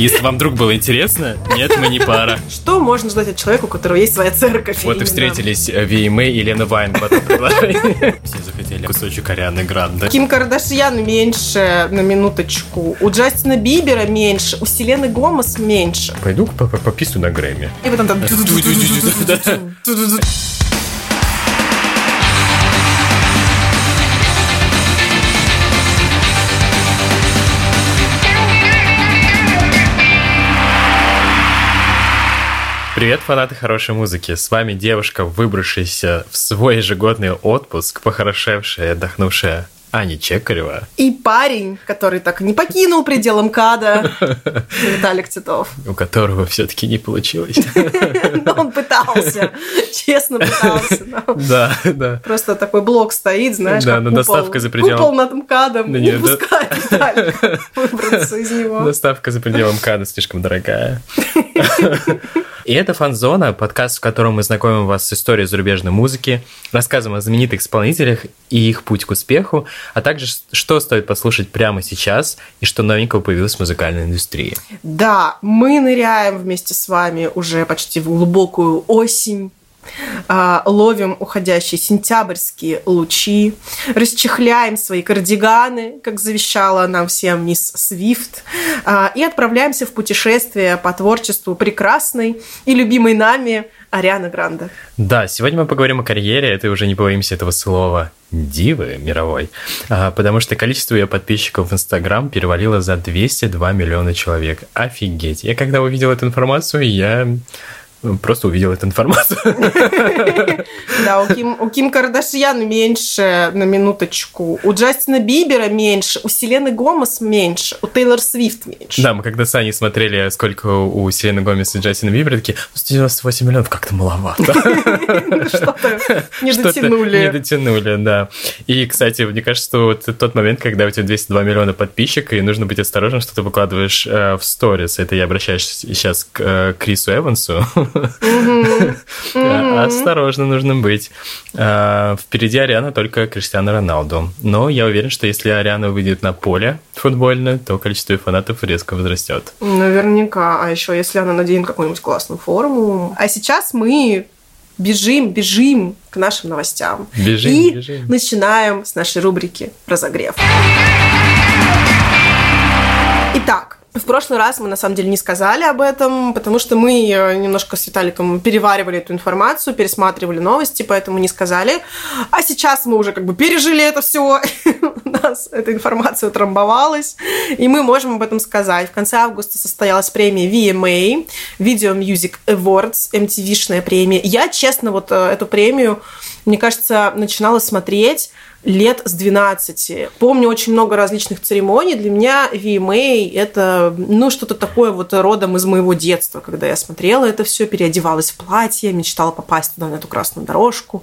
Если вам вдруг было интересно, нет, мы не пара. Что можно ждать от человека, у которого есть своя церковь? Вот и встретились VMA и Лена Вайн в этом предложении. Все захотели кусочек Арианы Гранде. Ким Кардашьян меньше на минуточку. У Джастина Бибера меньше. У Селены Гомес меньше. Пойду попису на Грэмми. И потом там... Привет, фанаты хорошей музыки! С вами девушка, выбравшаяся в свой ежегодный отпуск, похорошевшая и отдохнувшая Аня Чекарева. И парень, который так не покинул предел МКАДа, Виталик Титов. У которого все-таки не получилось. Но он пытался, честно пытался. Да, да. Просто такой блок стоит, знаешь, Да, но доставка за пределом... Купол над МКАДом, не пускает Виталика выбраться из него. Доставка за пределом МКАДа слишком дорогая. И это «Фанзона», подкаст, в котором мы знакомим вас с историей зарубежной музыки, рассказываем о знаменитых исполнителях и их путь к успеху, а также что стоит послушать прямо сейчас и что новенького появилось в музыкальной индустрии. Да, мы ныряем вместе с вами уже почти в глубокую осень, а, ловим уходящие сентябрьские лучи, расчехляем свои кардиганы, как завещала нам всем мисс Свифт, а, и отправляемся в путешествие по творчеству прекрасной и любимой нами Арианы Гранде. Да, сегодня мы поговорим о карьере, это уже не боимся этого слова, дивы мировой, а, потому что количество ее подписчиков в Инстаграм перевалило за 202 миллиона человек. Офигеть. Я когда увидел эту информацию, я Просто увидел эту информацию. Да, у Ким, у Ким Кардашьян меньше на минуточку, у Джастина Бибера меньше, у Селены Гомес меньше, у Тейлор Свифт меньше. Да, мы когда с Аней смотрели, сколько у Селены Гомес и Джастина Бибера, такие, 198 миллионов, как-то маловато. Что-то не дотянули. Не дотянули, да. И, кстати, мне кажется, вот тот момент, когда у тебя 202 миллиона подписчиков, и нужно быть осторожным, что ты выкладываешь э, в сторис. Это я обращаюсь сейчас к э, Крису Эвансу, Осторожно нужно быть. А, впереди Ариана только Криштиану Роналду. Но я уверен, что если Ариана выйдет на поле футбольное, то количество фанатов резко возрастет. Наверняка. А еще если она наденет какую-нибудь классную форму. А сейчас мы бежим, бежим к нашим новостям. Бежим, и бежим. начинаем с нашей рубрики «Разогрев». Итак, в прошлый раз мы на самом деле не сказали об этом, потому что мы э, немножко с Виталиком переваривали эту информацию, пересматривали новости, поэтому не сказали. А сейчас мы уже как бы пережили это все, у нас эта информация утрамбовалась, и мы можем об этом сказать. В конце августа состоялась премия VMA, Video Music Awards, MTV-шная премия. Я, честно, вот э, эту премию, мне кажется, начинала смотреть лет с 12. Помню очень много различных церемоний. Для меня VMA – это ну, что-то такое вот родом из моего детства, когда я смотрела это все, переодевалась в платье, мечтала попасть туда, на эту красную дорожку.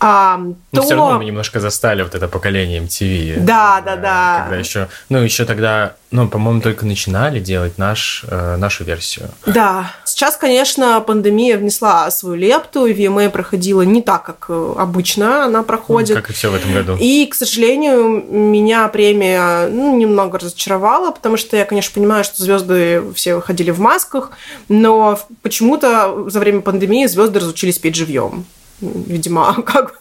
А, Но то... все равно мы немножко застали вот это поколение MTV. Да, да, да. Когда еще, ну, еще тогда ну, по-моему, только начинали делать наш, э, нашу версию. Да. Сейчас, конечно, пандемия внесла свою лепту, и VMA проходила не так, как э, обычно она проходит. Ну, как и все в этом году. И, к сожалению, меня премия ну, немного разочаровала, потому что я, конечно, понимаю, что звезды все выходили в масках, но почему-то за время пандемии звезды разучились петь живьем видимо, как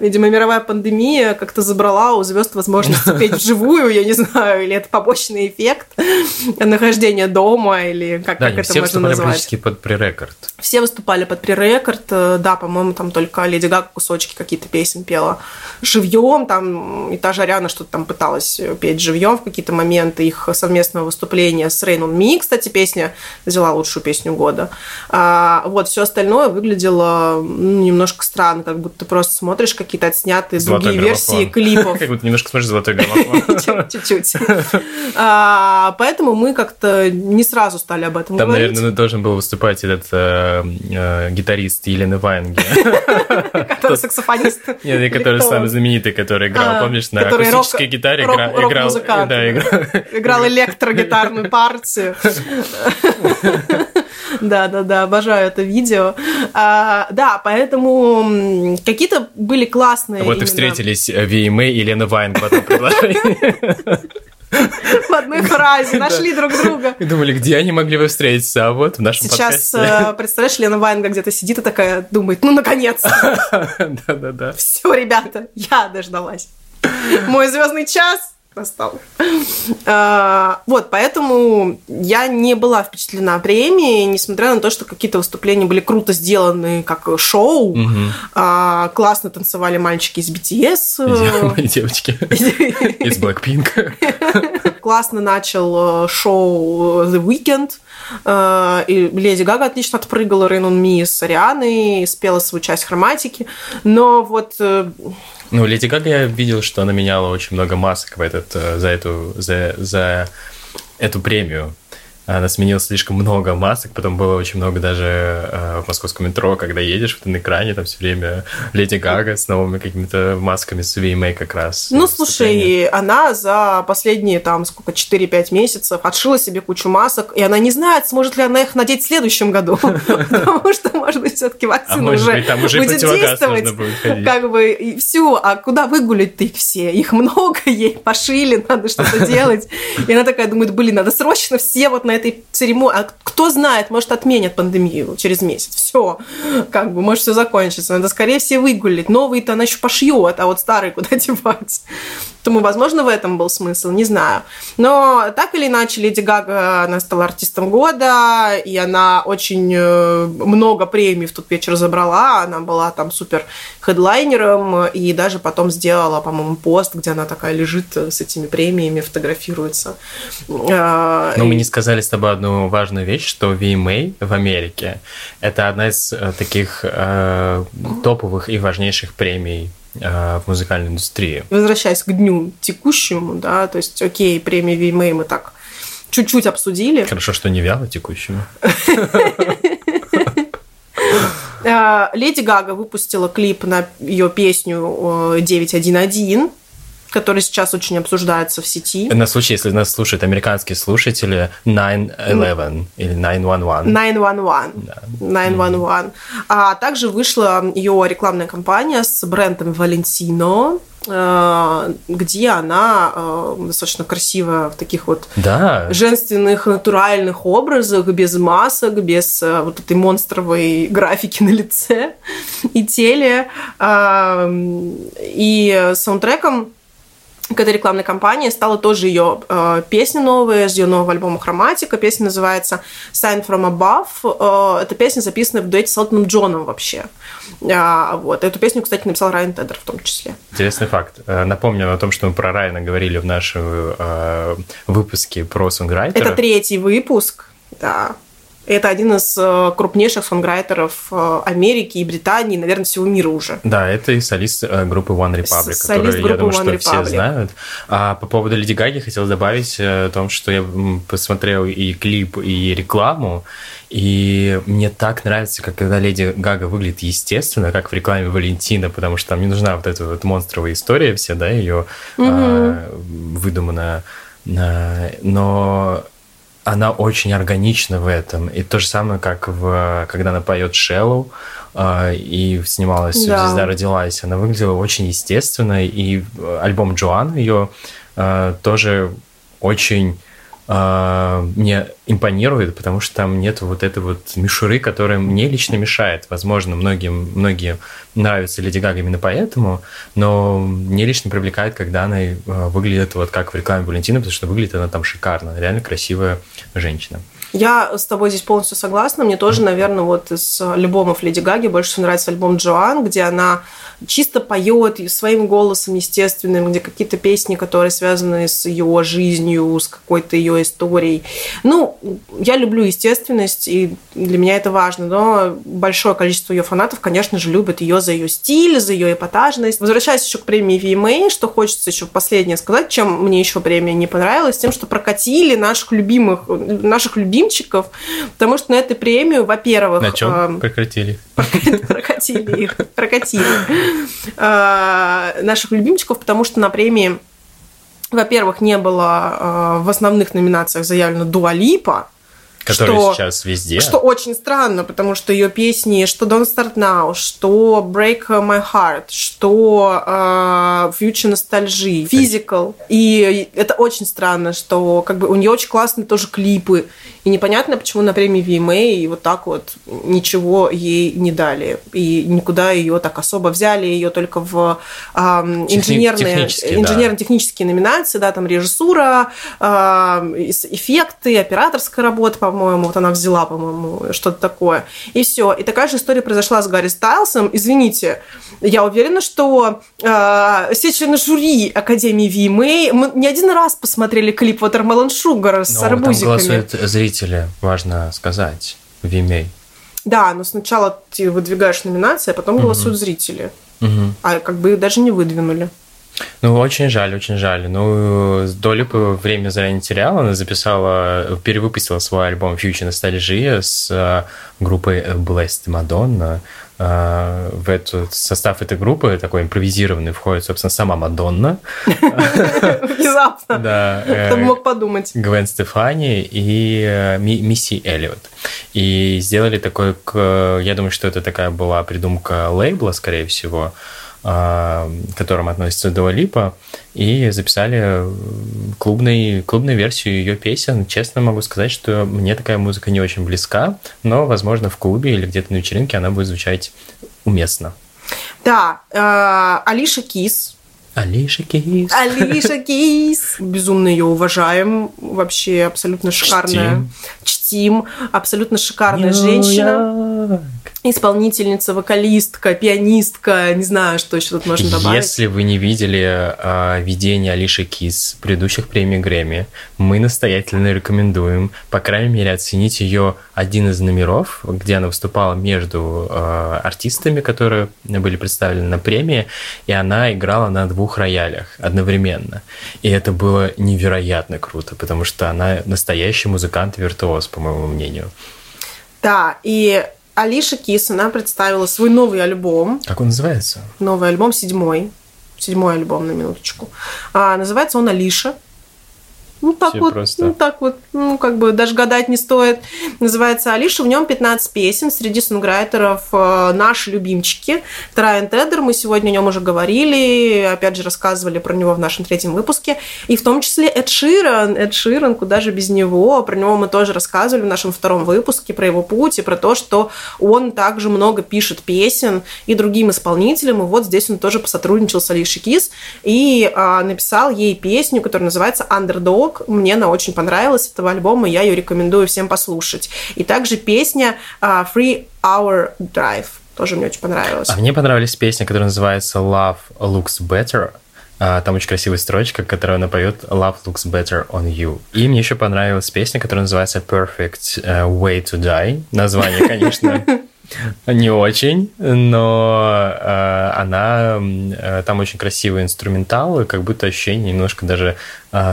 видимо, мировая пандемия как-то забрала у звезд возможность петь вживую, я не знаю, или это побочный эффект нахождения дома, или как, да, как это все можно назвать. практически под пререкорд. Все выступали под пререкорд, да, по-моему, там только Леди Гага кусочки какие-то песен пела живьем, там и та же Ариана что-то там пыталась петь живьем в какие-то моменты их совместного выступления с on Me, кстати, песня взяла лучшую песню года. А, вот, все остальное выглядело немного немножко странно, как будто ты просто смотришь какие-то отснятые Золотой другие граммофон. версии клипов. Как будто немножко смотришь «Золотой граммофон». Чуть-чуть. А, поэтому мы как-то не сразу стали об этом Там, говорить. наверное, должен был выступать этот э, э, гитарист Елены Ваенги. Который саксофонист. Нет, который самый знаменитый, который играл, А, помнишь, на акустической гитаре да, играл- Играл электрогитарную партию. Да, да, да, обожаю это видео. А, да, поэтому какие-то были классные. Вот и именно встретились VMA и Лена Вайн в этом предложении. в одной фразе, нашли друг друга. И думали, где они могли бы встретиться, а вот в нашем Сейчас, подкасте. э, представляешь, Лена Ваенга где-то сидит и такая думает, ну, наконец-то. Да-да-да. Все, ребята, я дождалась. Мой звездный час настал. А, Вот, поэтому я не была впечатлена премией, несмотря на то, что какие-то выступления были круто сделаны, как шоу. Мгм. А, Классно танцевали мальчики из BTS. Мои девочки из Blackpink. Классно начал э, шоу The Weeknd. Э, И Леди Гага отлично отпрыгала Rain on Me с Арианой, спела свою часть хроматики. Но вот э, Ну, Леди Гага, я видел, что она меняла очень много масок в этот, за, эту, за, за эту премию. Она сменила слишком много масок, потом было очень много даже э, в московском метро, когда едешь на экране, там все время Леди Гага с новыми какими-то масками с VMA как раз. Ну, выступления. слушай, она за последние, там, сколько, 4-5 месяцев отшила себе кучу масок, и она не знает, сможет ли она их надеть в следующем году. Потому что, может быть, все-таки А вакцина уже будет действовать. Как бы, и все, а куда выгулять-то их все? Их много, ей пошили, надо что-то делать. И она такая думает, блин, надо срочно все вот на этой церемонии. А кто знает, может, отменят пандемию через месяц. Все, как бы, может, все закончится. Надо скорее все выгулить. Новые-то она еще пошьет, а вот старые куда девать? Поэтому, возможно, в этом был смысл, не знаю. Но так или иначе, Леди Гага, она стала артистом года, и она очень э, много премий в тот вечер забрала. Она была там супер хедлайнером, и даже потом сделала, по-моему, пост, где она такая лежит с этими премиями, фотографируется. Э, Но мы не сказали с тобой одну важную вещь, что VMA в Америке это одна из э, таких э, топовых и важнейших премий э, в музыкальной индустрии. Возвращаясь к дню текущему, да, то есть, окей, премию VMA мы так чуть-чуть обсудили. Хорошо, что не вяло текущему. Э, Леди Гага выпустила клип на ее песню э, 911, который сейчас очень обсуждается в сети. На случай, если нас слушают американские слушатели, 911 или 911. 911. Да. 911. А также вышла ее рекламная кампания с брендом Valentino, э, где она э, достаточно красиво в таких вот Да, женственных натуральных образах, без масок, без э, вот этой монстровой графики на лице и теле. И саундтреком к этой рекламной кампании стала тоже ее э, песня новая с ее нового альбома «Хроматика». Песня называется «Sign from Above». Э, эта песня записана в дуэте с Элтоном Джоном вообще. А, вот. Эту песню, кстати, написал Райан Тедер в том числе. интересный факт. Э, Напомню о том, что мы про Райана говорили в нашем э, выпуске про сонграйтеров. Это третий выпуск, да. Это один из э, крупнейших сонграйтеров э, Америки и Британии, наверное, всего мира уже. Да, это и солист э, группы One Republic, которую, я думаю, One что все Republic. знают. А по поводу Леди Гаги хотел добавить о том, что я посмотрел и клип, и рекламу, и мне так нравится, как когда Леди Гага выглядит естественно, как в рекламе Валентина, потому что там не нужна вот эта вот монстровая история вся, да, ее выдуманная. А, Но она очень органична в этом. И то же самое, как в, когда она поет Шеллоу и снималась Да. «Звезда родилась», она выглядела очень естественно. И э, альбом Джоан ее э, тоже очень э, мне импонирует, потому что там нет вот этой вот мишуры, которая мне лично мешает. Возможно, многим, многие нравится Леди Гага именно поэтому, но мне лично привлекает, когда она э, выглядит вот как в рекламе Валентина, потому что выглядит она там шикарно. Реально красивая женщина. Я с тобой здесь полностью согласна. Мне тоже, наверное, вот из альбомов Леди Гаги больше всего нравится альбом Джоан, где она чисто поет своим голосом естественным, где какие-то песни, которые связаны с ее жизнью, с какой-то ее историей. Ну, я люблю естественность, и для меня это важно, но большое количество ее фанатов, конечно же, любят ее за ее стиль, за ее эпатажность. Возвращаясь еще к премии VMA, что хочется еще последнее сказать, чем мне еще премия не понравилась, тем, что прокатили наших любимых, наших любимчиков, потому что на эту премию, во-первых... На чем эм, прекратили? прокатили их, прокатили э, наших любимчиков, потому что на премии, во-первых, не было э, в основных номинациях заявлено Дуалипа, Который что, сейчас везде. Что очень странно, потому что ее песни, что Don't Start Now, что Break My Heart, что uh, Future Nostalgia, Physical. И это очень странно, что как бы у нее очень классные тоже клипы. И непонятно, почему на премии VMA и вот так вот ничего ей не дали. И никуда ее так особо взяли, ее только в э, инженерные, инженерно-технические да. номинации, да, там режиссура, э, эффекты, операторская работа, по-моему, вот она взяла, по-моему, что-то такое. И все. И такая же история произошла с Гарри Стайлсом. Извините, я уверена, что э, все члены жюри Академии VMA мы не один раз посмотрели клип Watermelon Sugar с Но арбузиками. Там голосуют зрители, важно сказать, VMA. Да, но сначала ты выдвигаешь номинации, а потом угу. голосуют зрители. Угу. А как бы их даже не выдвинули. Ну, очень жаль, очень жаль. Ну, Долип время зря не теряла. Она записала, перевыпустила свой альбом Future Nostalgia с э, группой Blessed Madonna. Э, в этот состав этой группы, такой импровизированный, входит, собственно, сама Мадонна. Внезапно. Да. Э, Кто мог подумать. Гвен Стефани и Мисси Эллиот. И сделали такой, я думаю, что это такая была придумка лейбла, скорее всего, а, к которым относится Дуа Липа, и записали клубный, клубную версию ее песен. Честно могу сказать, что мне такая музыка не очень близка, но, возможно, в клубе или где-то на вечеринке она будет звучать уместно. Да, э, Алиша Кис. Алиша Кис. Алиша Кис. Безумно ее уважаем. Вообще абсолютно шикарная. Чтим. Чтим. Абсолютно шикарная женщина исполнительница, вокалистка, пианистка, не знаю, что еще тут можно добавить. Если вы не видели э, видение Алиши Кис предыдущих премий Грэмми, мы настоятельно рекомендуем, по крайней мере, оценить ее один из номеров, где она выступала между э, артистами, которые были представлены на премии, и она играла на двух роялях одновременно. И это было невероятно круто, потому что она настоящий музыкант-виртуоз, по моему мнению. Да, и Алиша Кис, она представила свой новый альбом. Как он называется? Новый альбом, седьмой. Седьмой альбом, на минуточку. А, называется он Алиша. Ну, так Все вот, просто. ну, так вот, ну, как бы даже гадать не стоит. Называется Алиша, в нем 15 песен, среди сонграйтеров э, наши любимчики. Трайан Тедер, мы сегодня о нем уже говорили, опять же, рассказывали про него в нашем третьем выпуске. И в том числе Эд Ширан, Эд Ширан, куда же без него, про него мы тоже рассказывали в нашем втором выпуске, про его путь и про то, что он также много пишет песен и другим исполнителям, и вот здесь он тоже посотрудничал с Алишей Кис и а, написал ей песню, которая называется «Underdog». Мне она очень понравилась, этого альбома, я ее рекомендую всем послушать. И также песня uh, Free Hour Drive. Тоже мне очень понравилась. А мне понравилась песня, которая называется Love Looks Better. А, там очень красивая строчка, которую она поет Love looks better on you. И мне еще понравилась песня, которая называется Perfect э, Way to Die. Название, конечно, не очень, но э, она э, там очень красивый инструментал, и как будто ощущение немножко даже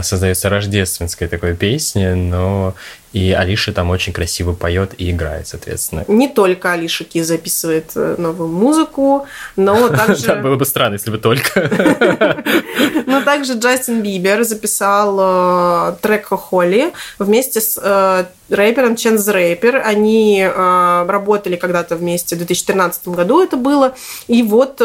создается рождественской такой песни, но и Алиша там очень красиво поет и играет, соответственно. Не только Алиша Ки записывает э, новую музыку, но также... Да, было бы странно, если бы только. Но также Джастин Бибер записал э, трек Холли вместе с э, рэпером Ченз Рэпер. Они работали когда-то вместе в 2013 году это было. И вот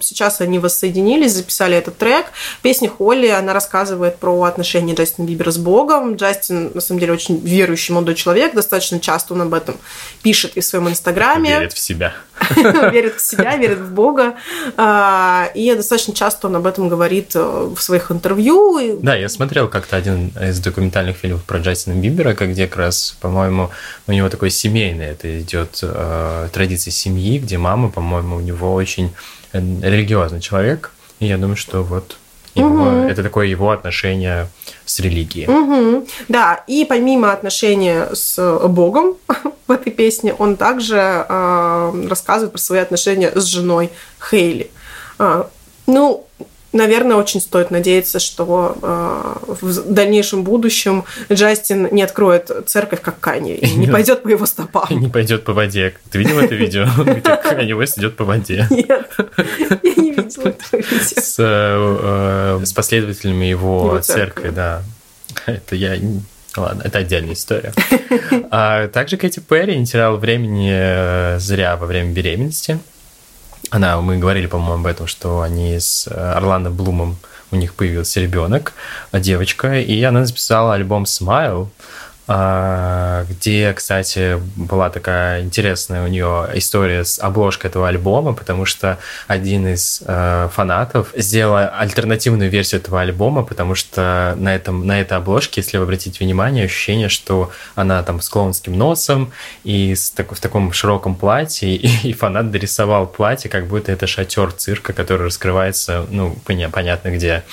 сейчас они воссоединились, записали этот трек. Песня Холли, она рассказывает про отношения Джастина Бибера с Богом. Джастин, на самом деле, очень верующий молодой человек, достаточно часто он об этом пишет и в своем инстаграме. Верит в себя. Верит в себя, верит в Бога. А, и достаточно часто он об этом говорит э, в своих интервью. Да, я смотрел как-то один из документальных фильмов про Джастина Бибера, где как раз, по-моему, у него такой семейный, это идет э, традиция семьи, где мама, по-моему, у него очень э, религиозный человек. И я думаю, что вот его, угу. Это такое его отношение с религией. Угу. Да, и помимо отношения с Богом в этой песне, он также э, рассказывает про свои отношения с женой Хейли. Э, ну, наверное, очень стоит надеяться, что э, в дальнейшем будущем Джастин не откроет церковь, как Канье, и не пойдет по его стопам. Не пойдет по воде. Ты видел это видео, где Канье Уэст идет по воде? Нет, я не видела этого видео. С, э, с последователями его, церкви, да. Это я Ладно, это отдельная история. А также Кэти Перри не теряла времени э, зря во время беременности. Она, мы говорили, по-моему, об этом, что они с Орландо Блумом, у них появился ребенок, девочка, и она записала альбом Smile, где, кстати, была такая интересная у нее история с обложкой этого альбома, потому что один из э, фанатов сделал альтернативную версию этого альбома, потому что на, этом, на этой обложке, если вы обратите внимание, ощущение, что она там с клоунским носом и с, так, в таком широком платье, и, и фанат дорисовал платье, как будто это шатер цирка, который раскрывается, ну, понятно где.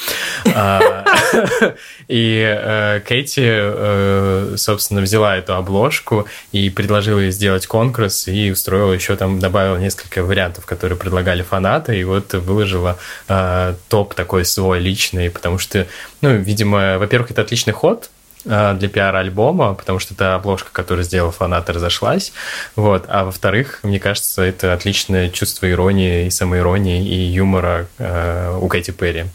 А, и э, Кэти э, собственно, взяла эту обложку и предложила ей сделать конкурс и устроила еще там, добавила несколько вариантов, которые предлагали фанаты, и вот выложила э, топ такой свой личный, потому что, ну, видимо, во-первых, это отличный ход, э, для пиара альбома, потому что это обложка, которую сделал фанат, разошлась. Вот. А во-вторых, мне кажется, это отличное чувство иронии и самоиронии и юмора э, у Кэти Перри.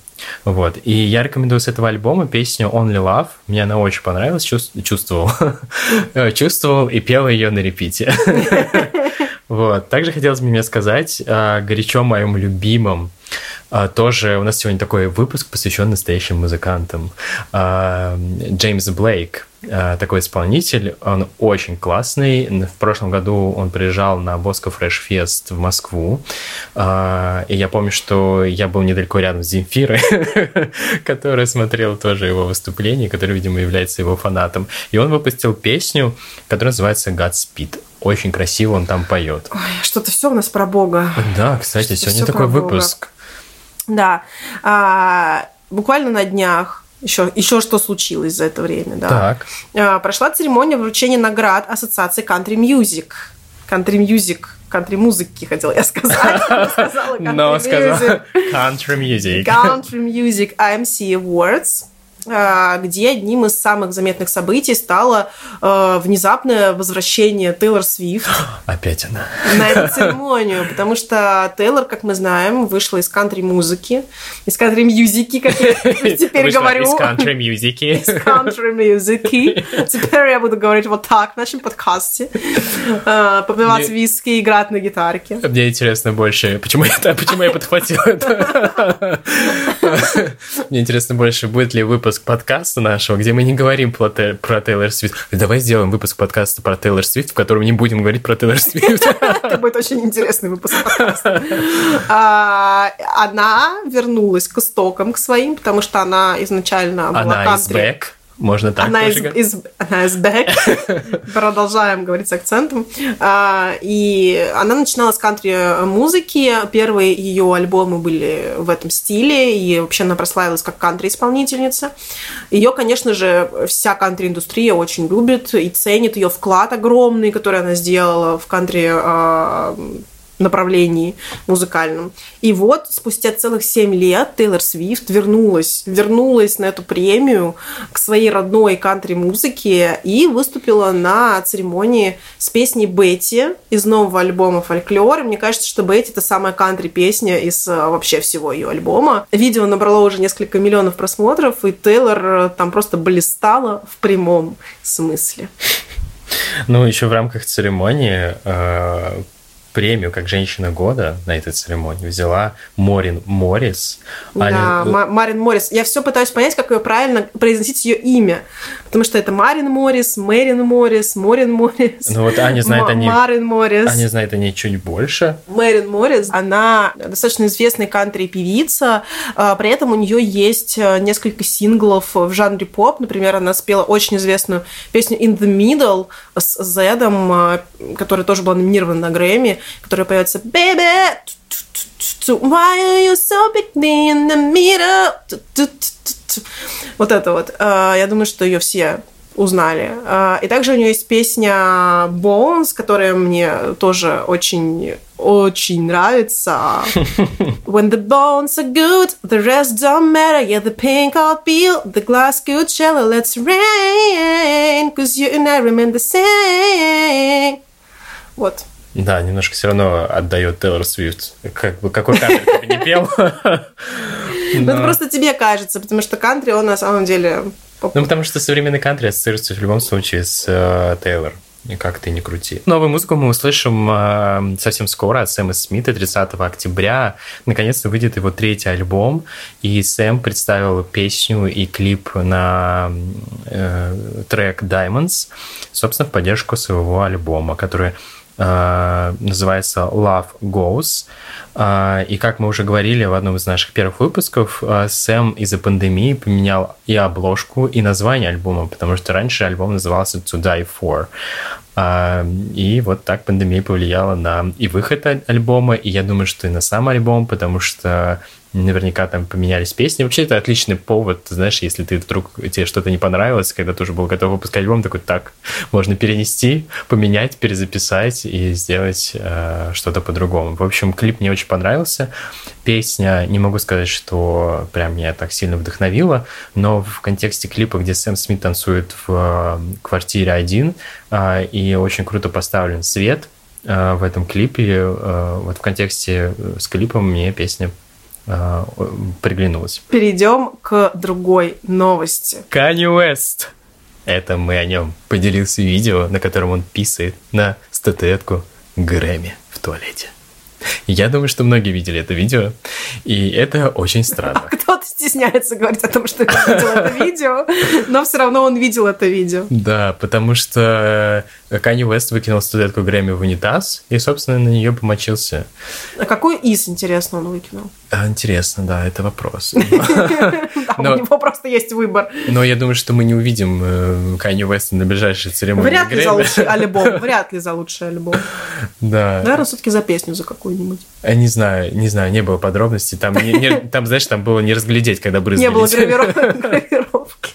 Вот. И я рекомендую с этого альбома песню Only Love. Мне она очень понравилась, чувствовал. чувствовал и пел ее на репите. вот. Также хотелось бы мне сказать о горячо моем любимом тоже у нас сегодня такой выпуск, посвящен настоящим музыкантам. А, Джеймс Блейк, а, такой исполнитель, он очень классный. В прошлом году он приезжал на Bosco Fresh Fest в Москву. И я помню, что я был недалеко рядом с Земфирой, которая смотрела тоже его выступление, который, видимо, является его фанатом. И он выпустил песню, которая называется Godspeed очень красиво он там поет. Ой, что-то все у нас про Бога. Да, кстати, что сегодня такой выпуск. Да. А, буквально на днях еще, еще что случилось за это время, да. Так. А, прошла церемония вручения наград Ассоциации Country Music. Country Music country музыки хотела я сказать. Но сказала country music. Country Music IMC Awards. А, где одним из самых заметных событий стало э, внезапное возвращение Тейлор Свифт. Опять она. На эту церемонию, потому что Тейлор, как мы знаем, вышла из кантри-музыки, из кантри-мьюзики, как я теперь вышла говорю. из кантри-мьюзики. Из кантри-мьюзики. Теперь я буду говорить вот так в нашем подкасте. Э, попивать виски, играть на гитарке. Мне интересно больше, почему я, почему я подхватил это. Мне интересно больше, будет ли выпуск выпуск подкаста нашего, где мы не говорим про, про Тейлор Свифт. Давай сделаем выпуск подкаста про Тейлор Свифт, в котором не будем говорить про Тейлор Свифт. Это будет очень интересный выпуск подкаста. А, она вернулась к истокам, к своим, потому что она изначально была Она из Бэк можно так она из, из, она из back. Продолжаем говорить с акцентом. А, и она начинала с кантри-музыки. Первые ее альбомы были в этом стиле. И вообще она прославилась как кантри-исполнительница. Ее, конечно же, вся кантри-индустрия очень любит и ценит ее вклад огромный, который она сделала в кантри а, направлении музыкальном. И вот спустя целых семь лет Тейлор Свифт вернулась, вернулась на эту премию к своей родной кантри-музыке и выступила на церемонии с песней Бетти из нового альбома «Фольклор». И мне кажется, что Бетти — это самая кантри-песня из э, вообще всего ее альбома. Видео набрало уже несколько миллионов просмотров, и Тейлор э, там просто блистала в прямом смысле. Ну, еще в рамках церемонии э, премию как женщина года на этой церемонии взяла Морин Моррис. Да, Аня... Марин Моррис. Я все пытаюсь понять, как ее правильно произносить ее имя. Потому что это Марин Моррис, Мэрин Моррис, Морин Моррис. Ну вот Аня знает М- о Марин Моррис. Аня знает о ней чуть больше. Мэрин Моррис, она достаточно известная кантри-певица. А, при этом у нее есть э, несколько синглов в жанре поп. Например, она спела очень известную песню In the Middle с Зедом, э, которая тоже была номинирована на Грэмми которая поется «Baby, why are you so big in the middle?» Вот это вот. Я думаю, что ее все узнали. И также у нее есть песня Bones, которая мне тоже очень очень нравится. When the bones are good, the rest don't matter. Yeah, the pink I'll feel, the glass good shallow, let's rain. Cause you and I remain the same. Вот. Да, немножко все равно отдает Тейлор Свифт. Как бы какой кантри ты не пел. Ну, это просто тебе кажется, потому что кантри, он на самом деле Ну, потому что современный кантри ассоциируется в любом случае с э, Тейлор. И как ты не крути. Новую музыку мы услышим э, совсем скоро от Сэма Смита 30 октября. Наконец-то выйдет его третий альбом, и Сэм представил песню и клип на э, трек Diamonds, собственно, в поддержку своего альбома, который называется Love Goes. Э, и как мы уже говорили в одном из наших первых выпусков, э, Сэм из-за пандемии поменял и обложку, и название альбома, потому что раньше альбом назывался To Die For. Э, и вот так пандемия повлияла на и выход альбома, и я думаю, что и на сам альбом, потому что наверняка там поменялись песни. Вообще, это отличный повод, знаешь, если ты вдруг тебе что-то не понравилось, когда ты уже был готов выпускать альбом, такой, так, можно перенести, поменять, перезаписать и сделать э, что-то по-другому. В общем, клип мне очень понравился. Песня, не могу сказать, что прям меня так сильно вдохновила, но в контексте клипа, где Сэм Смит танцует в э, квартире один, э, и очень круто поставлен свет, э, в этом клипе, э, вот в контексте с клипом мне песня э, приглянулась. Перейдем к другой новости. Канни Уэст. Это мы о нем. Поделился видео, на котором он писает на статуэтку Грэмми в туалете. Я думаю, что многие видели это видео, и это очень странно. А кто-то стесняется говорить о том, что видел это видео, но все равно он видел это видео. Да, потому что Канни Уэст выкинул студентку Грэмми в унитаз и, собственно, на нее помочился. А какой из, интересно, он выкинул? А, интересно, да, это вопрос. У него просто есть выбор. Но я думаю, что мы не увидим Канни Уэста на ближайшей церемонии Вряд ли за лучший альбом, вряд ли за лучший альбом. Да. Наверное, все-таки за песню за какую-нибудь. Не знаю, не знаю, не было подробностей. Там, не, не, там знаешь, там было не разглядеть, когда брызгали. Не было гравировки.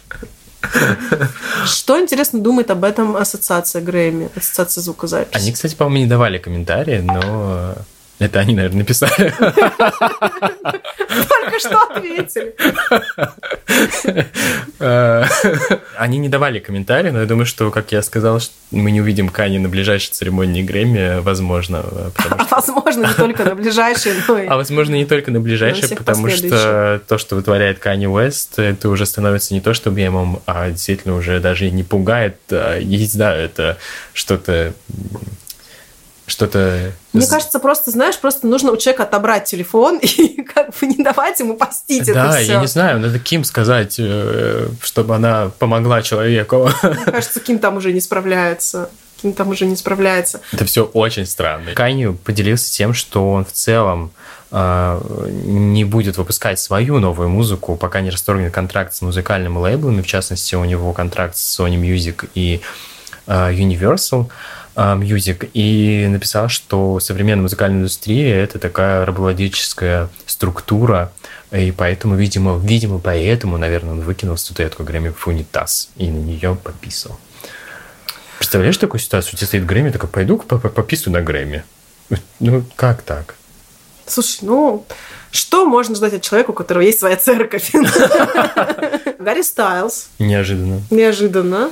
Что, интересно, думает об этом ассоциация Грэмми, ассоциация звукозаписи? Они, кстати, по-моему, не давали комментарии, но это они, наверное, написали. Только что ответили. Они не давали комментарии, но я думаю, что, как я сказал, мы не увидим Кани на ближайшей церемонии Грэмми, возможно. А возможно, не только на ближайшей, но и... А возможно, не только на ближайшей, потому что то, что вытворяет Кани Уэст, это уже становится не то, что объемом, а действительно уже даже не пугает. Я не знаю, это что-то что-то... Мне кажется, просто, знаешь, просто нужно у человека отобрать телефон и как бы не давать ему постить да, это Да, я не знаю, надо Ким сказать, э, чтобы она помогла человеку. Мне кажется, Ким там уже не справляется. Ким там уже не справляется. Это все очень странно. Канью поделился тем, что он в целом э, не будет выпускать свою новую музыку, пока не расторгнет контракт с музыкальными лейблами. В частности, у него контракт с Sony Music и э, Universal. Music и написал, что современная музыкальная индустрия это такая рабовладельческая структура, и поэтому, видимо, видимо, поэтому, наверное, он выкинул статуэтку Грэмми в унитаз и на нее пописал. Представляешь такую ситуацию? У тебя стоит Грэмми, такой, пойду пописываю на Грэмми. Ну, как так? Слушай, ну, что можно ждать от человека, у которого есть своя церковь? Гарри Стайлз. Неожиданно. Неожиданно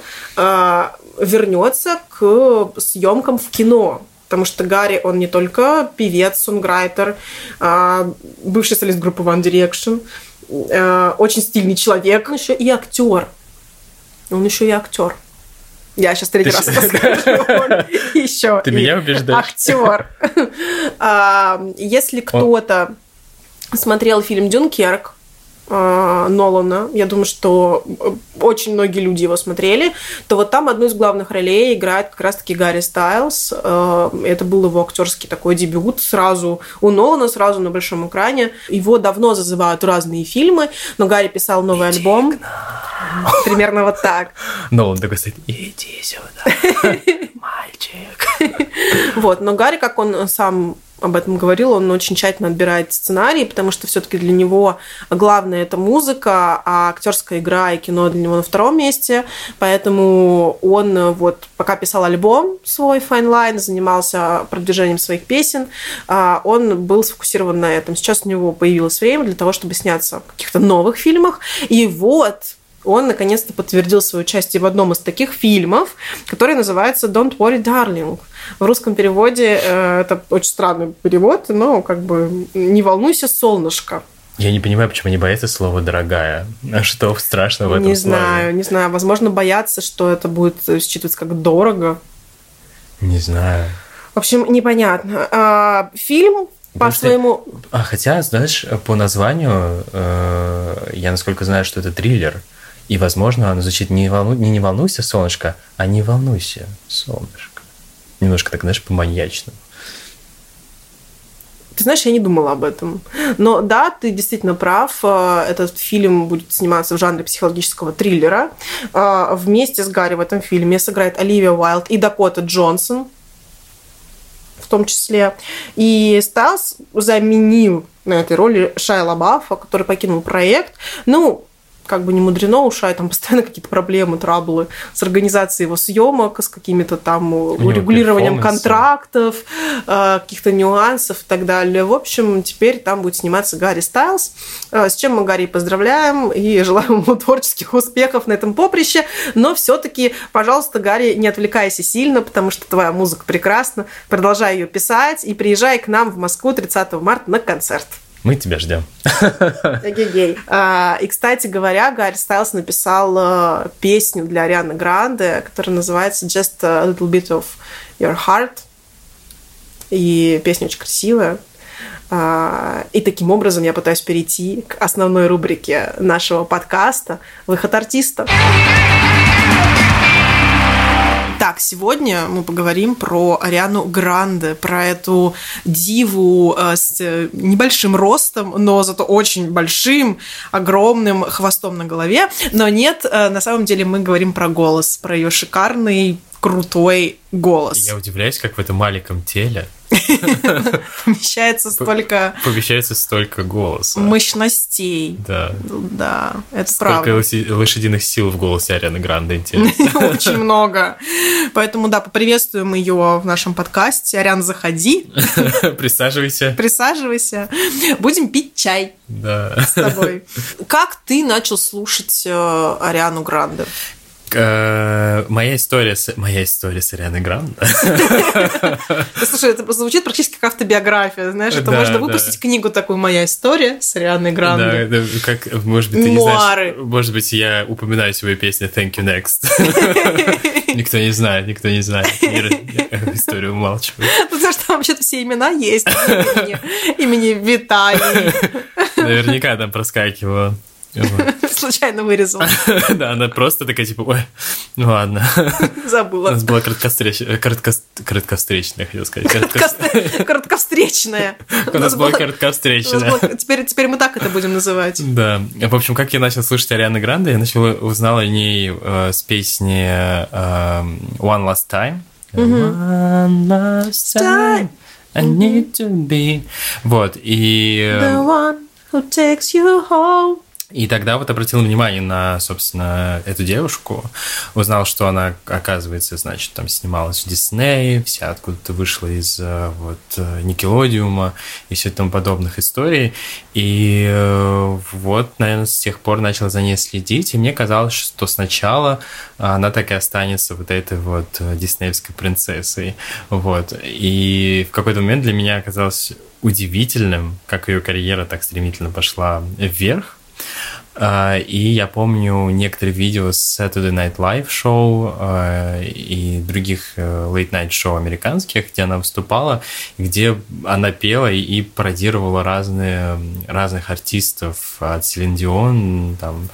вернется к съемкам в кино. Потому что Гарри, он не только певец, сонграйтер, бывший солист группы One Direction, очень стильный человек, он еще и актер. Он еще и актер. Я сейчас третий раз это скажу. еще Ты меня убеждаешь. Актер. Если кто-то смотрел фильм «Дюнкерк», Нолана, я думаю, что очень многие люди его смотрели, то вот там одну из главных ролей играет как раз-таки Гарри Стайлз. Это был его актерский такой дебют сразу у Нолана, сразу на большом экране. Его давно зазывают в разные фильмы, но Гарри писал новый Иди альбом. Примерно вот так. Нолан такой стоит, иди сюда, мальчик. Вот, но Гарри, как он сам об этом говорил, он очень тщательно отбирает сценарий, потому что все-таки для него главное это музыка, а актерская игра и кино для него на втором месте. Поэтому он вот пока писал альбом свой Fine Line, занимался продвижением своих песен, он был сфокусирован на этом. Сейчас у него появилось время для того, чтобы сняться в каких-то новых фильмах. И вот он наконец-то подтвердил свое участие в одном из таких фильмов, который называется Don't Worry, Darling. В русском переводе э, это очень странный перевод, но как бы не волнуйся, солнышко. Я не понимаю, почему они боятся слова «дорогая». А что страшного в этом Не слове? знаю, не знаю. Возможно, боятся, что это будет считываться как дорого. Не знаю. В общем, непонятно. А, фильм по своему... А хотя, знаешь, по названию, э, я насколько знаю, что это триллер. И, возможно, оно звучит не, волну... не, не волнуйся, солнышко, а не волнуйся, солнышко. Немножко так, знаешь, по-маньячному. Ты знаешь, я не думала об этом. Но да, ты действительно прав. Э, Этот фильм будет сниматься в жанре психологического триллера. Э, Вместе с Гарри в этом фильме сыграет Оливия Уайлд и Дакота Джонсон в том числе. И Стас заменил на этой роли Шайа Лабафа, который покинул проект. Ну, как бы не мудрено, у Шая там постоянно какие-то проблемы, траблы с организацией его съемок, с какими-то там него регулированием перформансы. контрактов, э, каких-то нюансов и так далее. В общем, теперь там будет сниматься Гарри Стайлз, э, с чем мы Гарри поздравляем и желаем ему творческих успехов на этом поприще. Но все-таки, пожалуйста, Гарри, не отвлекайся сильно, потому что твоя музыка прекрасна. Продолжай ее писать и приезжай к нам в Москву 30 марта на концерт. Мы тебя ждем. Эгегей. А, И, кстати говоря, Гарри Стайлз написал э, песню для Арианы Гранде, которая называется Just a Little Bit of Your Heart. И песня очень красивая. А, И таким образом я пытаюсь перейти к основной рубрике нашего подкаста «Выход артиста». Так, сегодня мы поговорим про Ариану Гранде, про эту диву э, с э, небольшим ростом, но зато очень большим, огромным хвостом на голове. Но нет, э, на самом деле мы говорим про голос, про ее шикарный, крутой голос. Я удивляюсь, как в этом маленьком теле Помещается столько помещается столько голоса. мощностей. Да. Да, это Сколько правда. лоси- лошадиных сил в голосе Арианы Гранде, интересно. Очень много. Поэтому, да, поприветствуем ее в нашем подкасте. Ариан, заходи, Присаживайся. присаживайся. Будем пить чай Да. с тобой. Как ты начал слушать э, Ариану Гранде? Э, Моя история с... Моя история с Арианой Гранде. Слушай, это звучит практически как автобиография, знаешь, это можно выпустить книгу такую «Моя история» с Арианой Да, Гранде. да, как, может быть, ты не знаешь, может быть, я упоминаю свою песню Thank You Next. Никто не знает, никто не знает. Историю умалчивает. Потому что вообще-то все имена есть. Имени Виталий. Наверняка там проскакивало. Случайно вырезал. Да, она просто такая, типа, ой, ну ладно. У Забыла. нас была короткостречная, короткостречная, хотел сказать. Короткостречная. У нас была у Теперь, теперь мы так это будем называть. Да. В общем, как я начал слушать Арианы Гранде, я начал узнал о ней э, с песни э, One Last Time. One last time, I need to be. Вот, и... э, The one who takes you home. И тогда вот обратил внимание на, собственно, эту девушку, узнал, что она, оказывается, значит, там снималась в Диснее, вся откуда-то вышла из э, вот э, Никелодиума и все тому подобных историй. И э, вот, наверное, с тех пор начал за ней следить, и мне казалось, что сначала она так и останется вот этой вот диснеевской принцессой. Вот. И в какой-то момент для меня оказалось удивительным, как ее карьера так стремительно пошла вверх. А, И я помню некоторые видео с Saturday Night Live шоу а, и других э, late night шоу американских, где она выступала, где она пела и пародировала разные, разных артистов, от Селин Дион, там,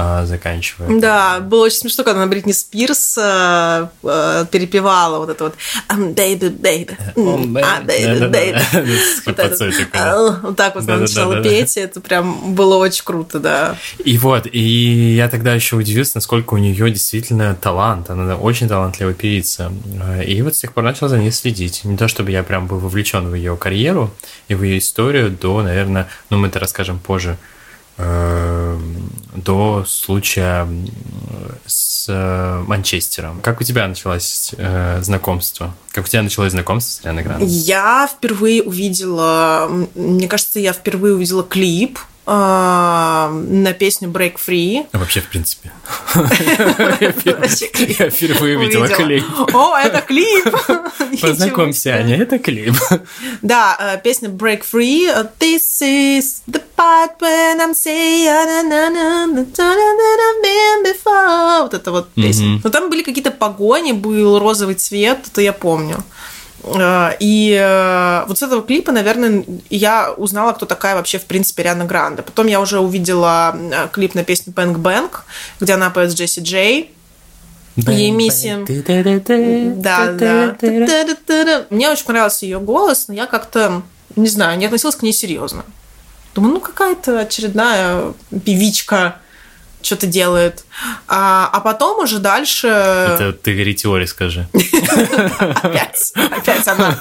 а, заканчивая. Да, было очень смешно, когда она Бритни Спирс э, э, перепевала вот это вот I'm baby, baby, м, а, baby, baby. Вот, это, а, вот так вот она начинала петь, и это прям было очень круто, да. И вот, и я тогда еще удивился, насколько у нее действительно талант. Она очень талантливая певица. И вот с тех пор начал за ней следить. Не то, чтобы я прям был вовлечен в ее карьеру и в ее историю до, наверное, ну мы это расскажем позже, э, до случая с э, Манчестером. Как у тебя началось э, знакомство? Как у тебя началось знакомство с Арианой Грандे? Я впервые увидела, мне кажется, я впервые увидела клип э, на песню Break Free. А Вообще, в принципе. Я впервые видела клей. О, это клип! Познакомься, Аня, это клип. Да, э, песня Break Free. This is the part when I'm saying been before. Вот это вот песня. Но там были какие-то погони, был розовый цвет, это я помню. Э, и э, вот с этого клипа, наверное, я узнала, кто такая вообще, в принципе, Риана Гранде. Потом я уже увидела клип на песню Bang Bang, где она поет с Джесси Джей. Ей миссия. Да, да. Мне очень понравился ее голос, но я как-то, не знаю, не относилась к ней серьезно. Думаю, ну какая-то очередная певичка что-то делает. А, а потом уже дальше... Это ты говори теории, скажи. Опять, опять она.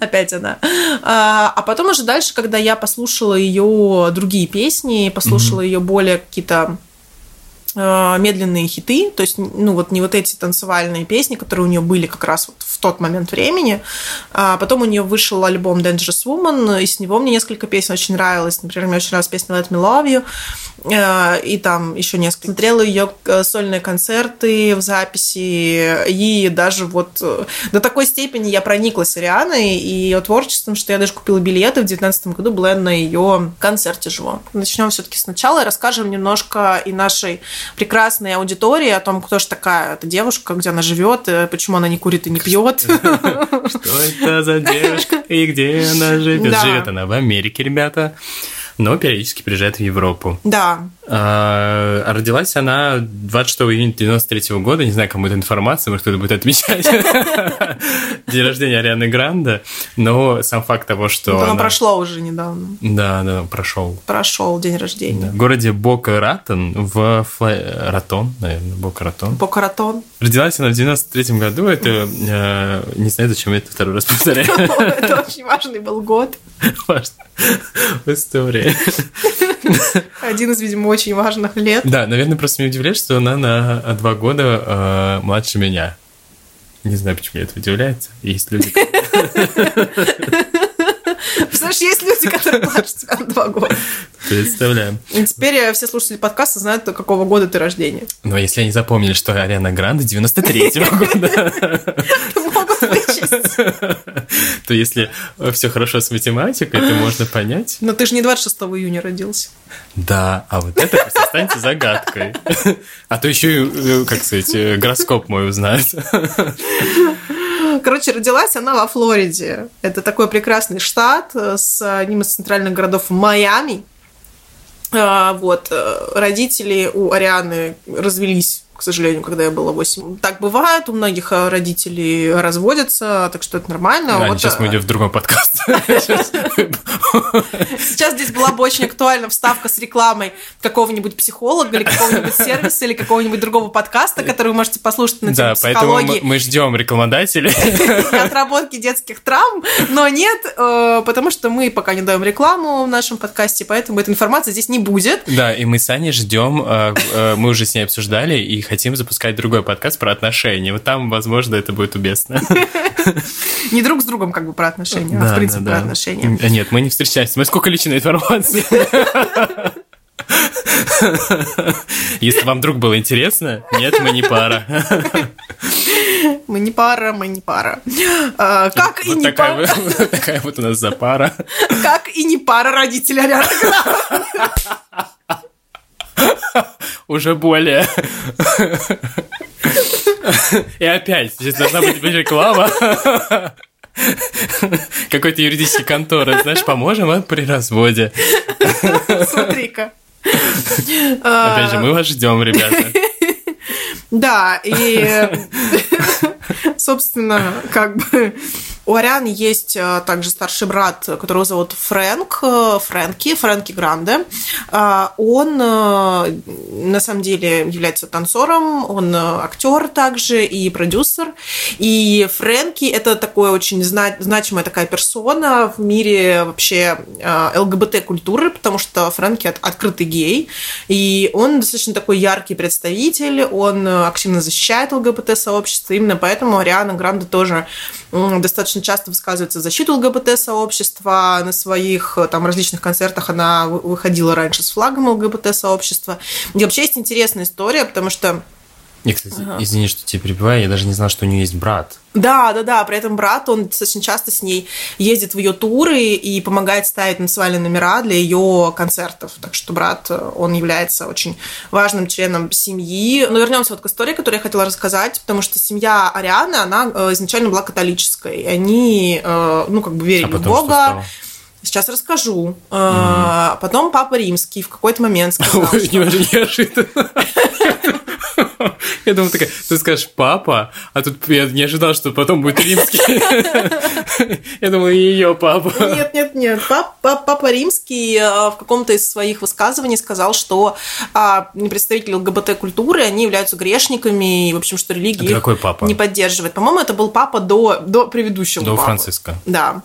Опять она. А, а потом уже дальше, когда я послушала ее другие песни, послушала ее более какие-то медленные хиты, то есть, ну, вот не вот эти танцевальные песни, которые у нее были как раз вот в тот момент времени. А потом у нее вышел альбом Dangerous Woman, и с него мне несколько песен очень нравилось. Например, мне очень нравилась песня Let Me Love You, э, и там еще несколько. Смотрела ее э, сольные концерты в записи, и даже вот до такой степени я прониклась Арианой и ее творчеством, что я даже купила билеты в 2019 году, была на ее концерте живом. Начнем все-таки сначала и расскажем немножко и нашей прекрасной аудитории о том, кто же такая эта девушка, где она живет, почему она не курит и не пьет. Что это за девушка и где она живет? Живет она в Америке, ребята но периодически приезжает в Европу. Да. А, родилась она 26 июня 93 года, не знаю, кому эта информация, может, кто-то будет отмечать день рождения Арианы Гранда, но сам факт того, что... Оно прошло уже недавно. Да, да, прошел. Прошел день рождения. В городе Бока-Ратон в Ратон, наверное, Бока-Ратон. Бока-Ратон. Родилась она в 93 году, это... Э, не знаю, зачем я это второй раз повторяю. Это очень важный был год. Важно. В истории. Один из, видимо, очень важных лет. Да, наверное, просто меня удивляет, что она на два года э, младше меня. Не знаю, почему меня это удивляет. Есть люди... Представляешь, есть люди, которые младше тебя на два года. Представляем. И теперь э, все слушатели подкаста знают, какого года ты рождения. Но если они запомнили, что Ариана Гранде 93-го года... Могут вычесть. То если все хорошо с математикой, то можно понять. Но ты же не 26 июня родился. Да, а вот это пусть останется загадкой. А то еще, э, как сказать, э, гороскоп мой узнает. Короче, родилась она во Флориде. Это такой прекрасный штат э, с одним из центральных городов Майами. А, вот. Родители у Арианы развелись к сожалению, когда я была 8. Так бывает, у многих э, родителей разводятся, так что это нормально. Да, вот, сейчас мы э, идем в другой подкаст. Сейчас здесь была бы очень актуальна вставка с рекламой какого-нибудь психолога или какого-нибудь сервиса или какого-нибудь другого подкаста, который вы можете послушать на тему Да, поэтому мы ждем рекламодателей. Отработки детских травм, но нет, э, потому что мы пока не даем рекламу в нашем подкасте, поэтому эта информация здесь не будет. Да, и мы с Аней ждем, мы уже с ней обсуждали, и хотим запускать другой подкаст про отношения. Вот там, возможно, это будет уместно. Не друг с другом как бы про отношения, а в принципе про отношения. А нет, мы не встречаемся. Мы сколько личной информации. Если вам вдруг было интересно, нет, мы не пара. Мы не пара, мы не пара. А, как вот и не пара. Вот такая вот у нас за пара. Как и не пара родителя рядом. Уже более. И опять, здесь должна быть реклама. Какой-то юридический конторы, знаешь, поможем при разводе. Смотри-ка. Опять же, мы вас ждем, ребята. Да, и, собственно, как бы у Арианы есть э, также старший брат, которого зовут Фрэнк, э, Фрэнки, Фрэнки Гранде. Э, он на самом деле является танцором, он актер также и продюсер. И Фрэнки это такой очень значимая такая персона в мире вообще ЛГБТ-культуры, потому что Фрэнки открытый гей, и он достаточно такой яркий представитель, он активно защищает ЛГБТ-сообщество, именно поэтому Ариана Гранде тоже достаточно часто высказывается в защиту ЛГБТ-сообщества. На своих э, там различных концертах она выходила раньше с флагом ЛГБТ-сообщества. И вообще есть интересная история, потому что И, кстати, ага. извини, что тебя перебиваю, я даже не знал, что у нее есть брат. Да, да, да. При этом брат, он достаточно часто с ней ездит в ее туры и помогает ставить танцевальные номера для ее концертов. Так что брат, он является очень важным членом семьи. Но вернемся вот к истории, которую я хотела рассказать, потому что семья Арианы, она э, изначально была католической. И они, э, ну, как бы верили а в Бога. Сейчас расскажу. Mm-hmm. Потом папа римский в какой-то момент сказал, Ой, что... неожиданно. Я думал, такая, ты скажешь папа, а тут я не ожидал, что потом будет римский. Я думал, ее папа. Нет, нет, нет. Папа римский э, в каком-то из своих высказываний сказал, что а, представители ЛГБТ-культуры, они являются грешниками, и, в общем, что религия не поддерживает. По-моему, это был папа до, до предыдущего До Франциска. Да.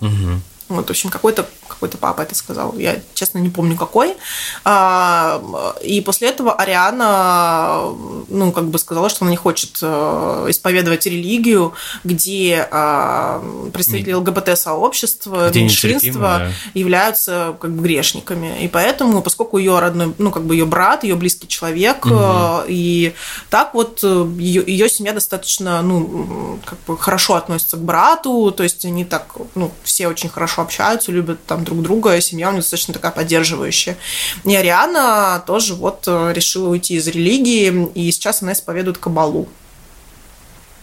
Вот, в общем, какой-то какой-то папа это сказал. Я, честно, не помню, какой. А, и после этого Ариана, ну, как бы сказала, что она не хочет э, исповедовать религию, где а, представители ЛГБТ-сообщества, меньшинства да. являются как бы грешниками. И поэтому, поскольку ее родной, ну, как бы ее брат, ее близкий человек, угу. и так вот ее, ее семья достаточно, ну, как бы хорошо относится к брату, то есть они так, ну, все очень хорошо общаются, любят там друг друга, семья у нее достаточно такая поддерживающая. И Ариана тоже вот э, решила уйти из религии, и сейчас она исповедует кабалу.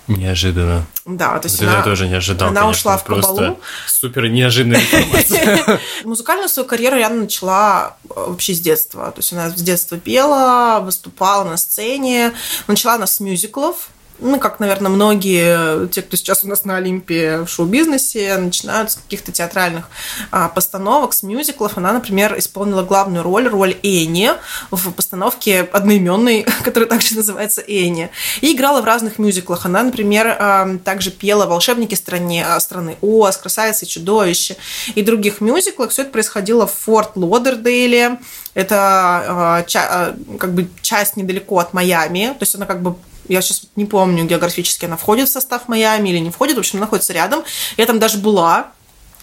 Неожиданно. Да, то есть вот она, тоже не ожидал. Она конечно, ушла в кабалу. Супер неожиданная информация. Музыкальную свою карьеру я начала э, вообще с детства. То есть она с детства пела, выступала на сцене. Начала она с мюзиклов ну, как, наверное, многие, те, кто сейчас у нас на Олимпе в шоу-бизнесе, начинают с каких-то театральных а, постановок, с мюзиклов. Она, например, исполнила главную роль, роль Эни в постановке одноименной, которая также называется Эни. И играла в разных мюзиклах. Она, например, а, также пела «Волшебники стране, а, страны Оз», «Красавица и чудовище» и других мюзиклах. Все это происходило в Форт Лодердейле. Это а, ча- а, как бы часть недалеко от Майами. То есть она как бы я сейчас не помню географически, она входит в состав Майами или не входит. В общем, находится рядом. Я там даже была,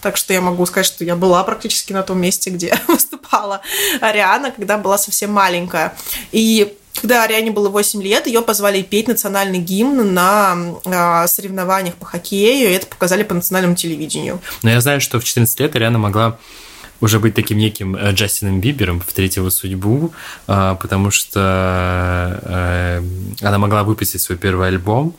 так что я могу сказать, что я была практически на том месте, где выступала Ариана, когда была совсем маленькая. И когда Ариане было 8 лет, ее позвали петь национальный гимн на э, соревнованиях по хоккею, и это показали по национальному телевидению. Но я знаю, что в 14 лет Ариана могла уже быть таким неким э, Джастином Бибером, повторить его судьбу, а, потому что э, она могла выпустить свой первый альбом,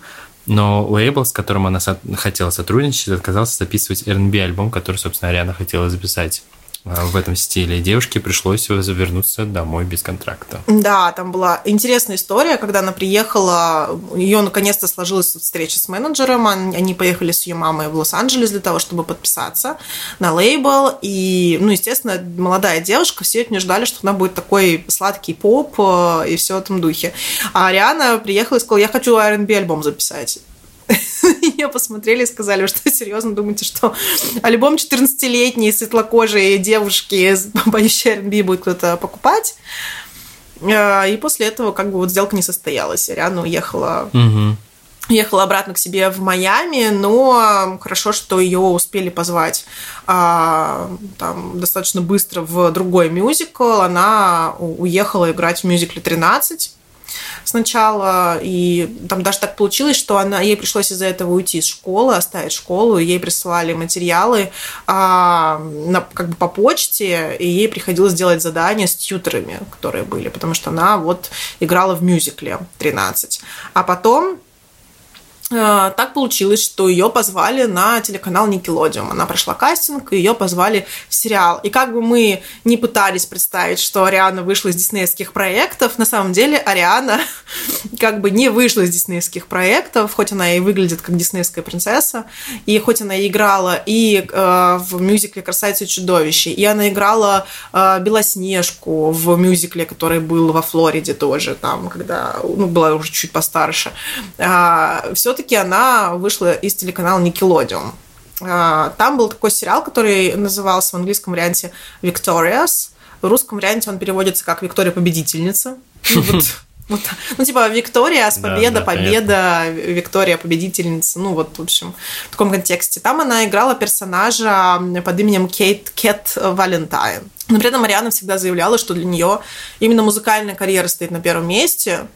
но лейбл, с которым она хотела сотрудничать, отказался записывать R&B альбом, который, собственно, Ариана хотела записать. А, в этом стиле. Девушке пришлось вернуться домой без контракта. Да, там была интересная история, когда она приехала, ее наконец-то сложилась встреча с менеджером, они поехали с ее мамой в Лос-Анджелес для того, чтобы подписаться на лейбл, и, ну, естественно, молодая девушка, все от нее ждали, что она будет такой сладкий поп э, и все в этом духе. А Ариана приехала и сказала, я хочу R&B альбом записать. Ее посмотрели и сказали, что серьезно думаете, что альбом 14-летней светлокожей девушки, поющей R&B, будет кто-то покупать? А, и после этого как бы вот сделка не состоялась. Ариана уехала угу. Ехала обратно к себе в Майами, но хорошо, что ее успели позвать а, там, достаточно быстро в другой мюзикл. Она уехала играть в мюзикле «13», сначала, и там даже так получилось, что она, ей пришлось из-за этого уйти из школы, оставить школу, ей присылали материалы а, на, как бы по почте, и ей приходилось делать задания с тьютерами, которые были, потому что она вот играла в мюзикле 13. А потом так получилось, что ее позвали на телеканал Nickelodeon. Она прошла кастинг, и ее позвали в сериал. И как бы мы не пытались представить, что Ариана вышла из диснеевских проектов, на самом деле Ариана как бы не вышла из диснеевских проектов, хоть она и выглядит как диснеевская принцесса, и хоть она играла и э, в мюзикле «Красавица и чудовище», и она играла э, Белоснежку в мюзикле, который был во Флориде тоже, там, когда ну, была уже чуть постарше. Э, Все все-таки она вышла из телеканала Nickelodeon. А, там был такой сериал, который назывался в английском варианте Victorious. В русском варианте он переводится как Виктория победительница. Ну, вот, ну, типа Виктория с победа, да, да, победа, понятно. Виктория победительница. Ну, вот, в общем, в таком контексте. Там она играла персонажа под именем Кейт Кет Валентайн. Но при этом Мариана всегда заявляла, что для нее именно музыкальная карьера стоит на первом месте,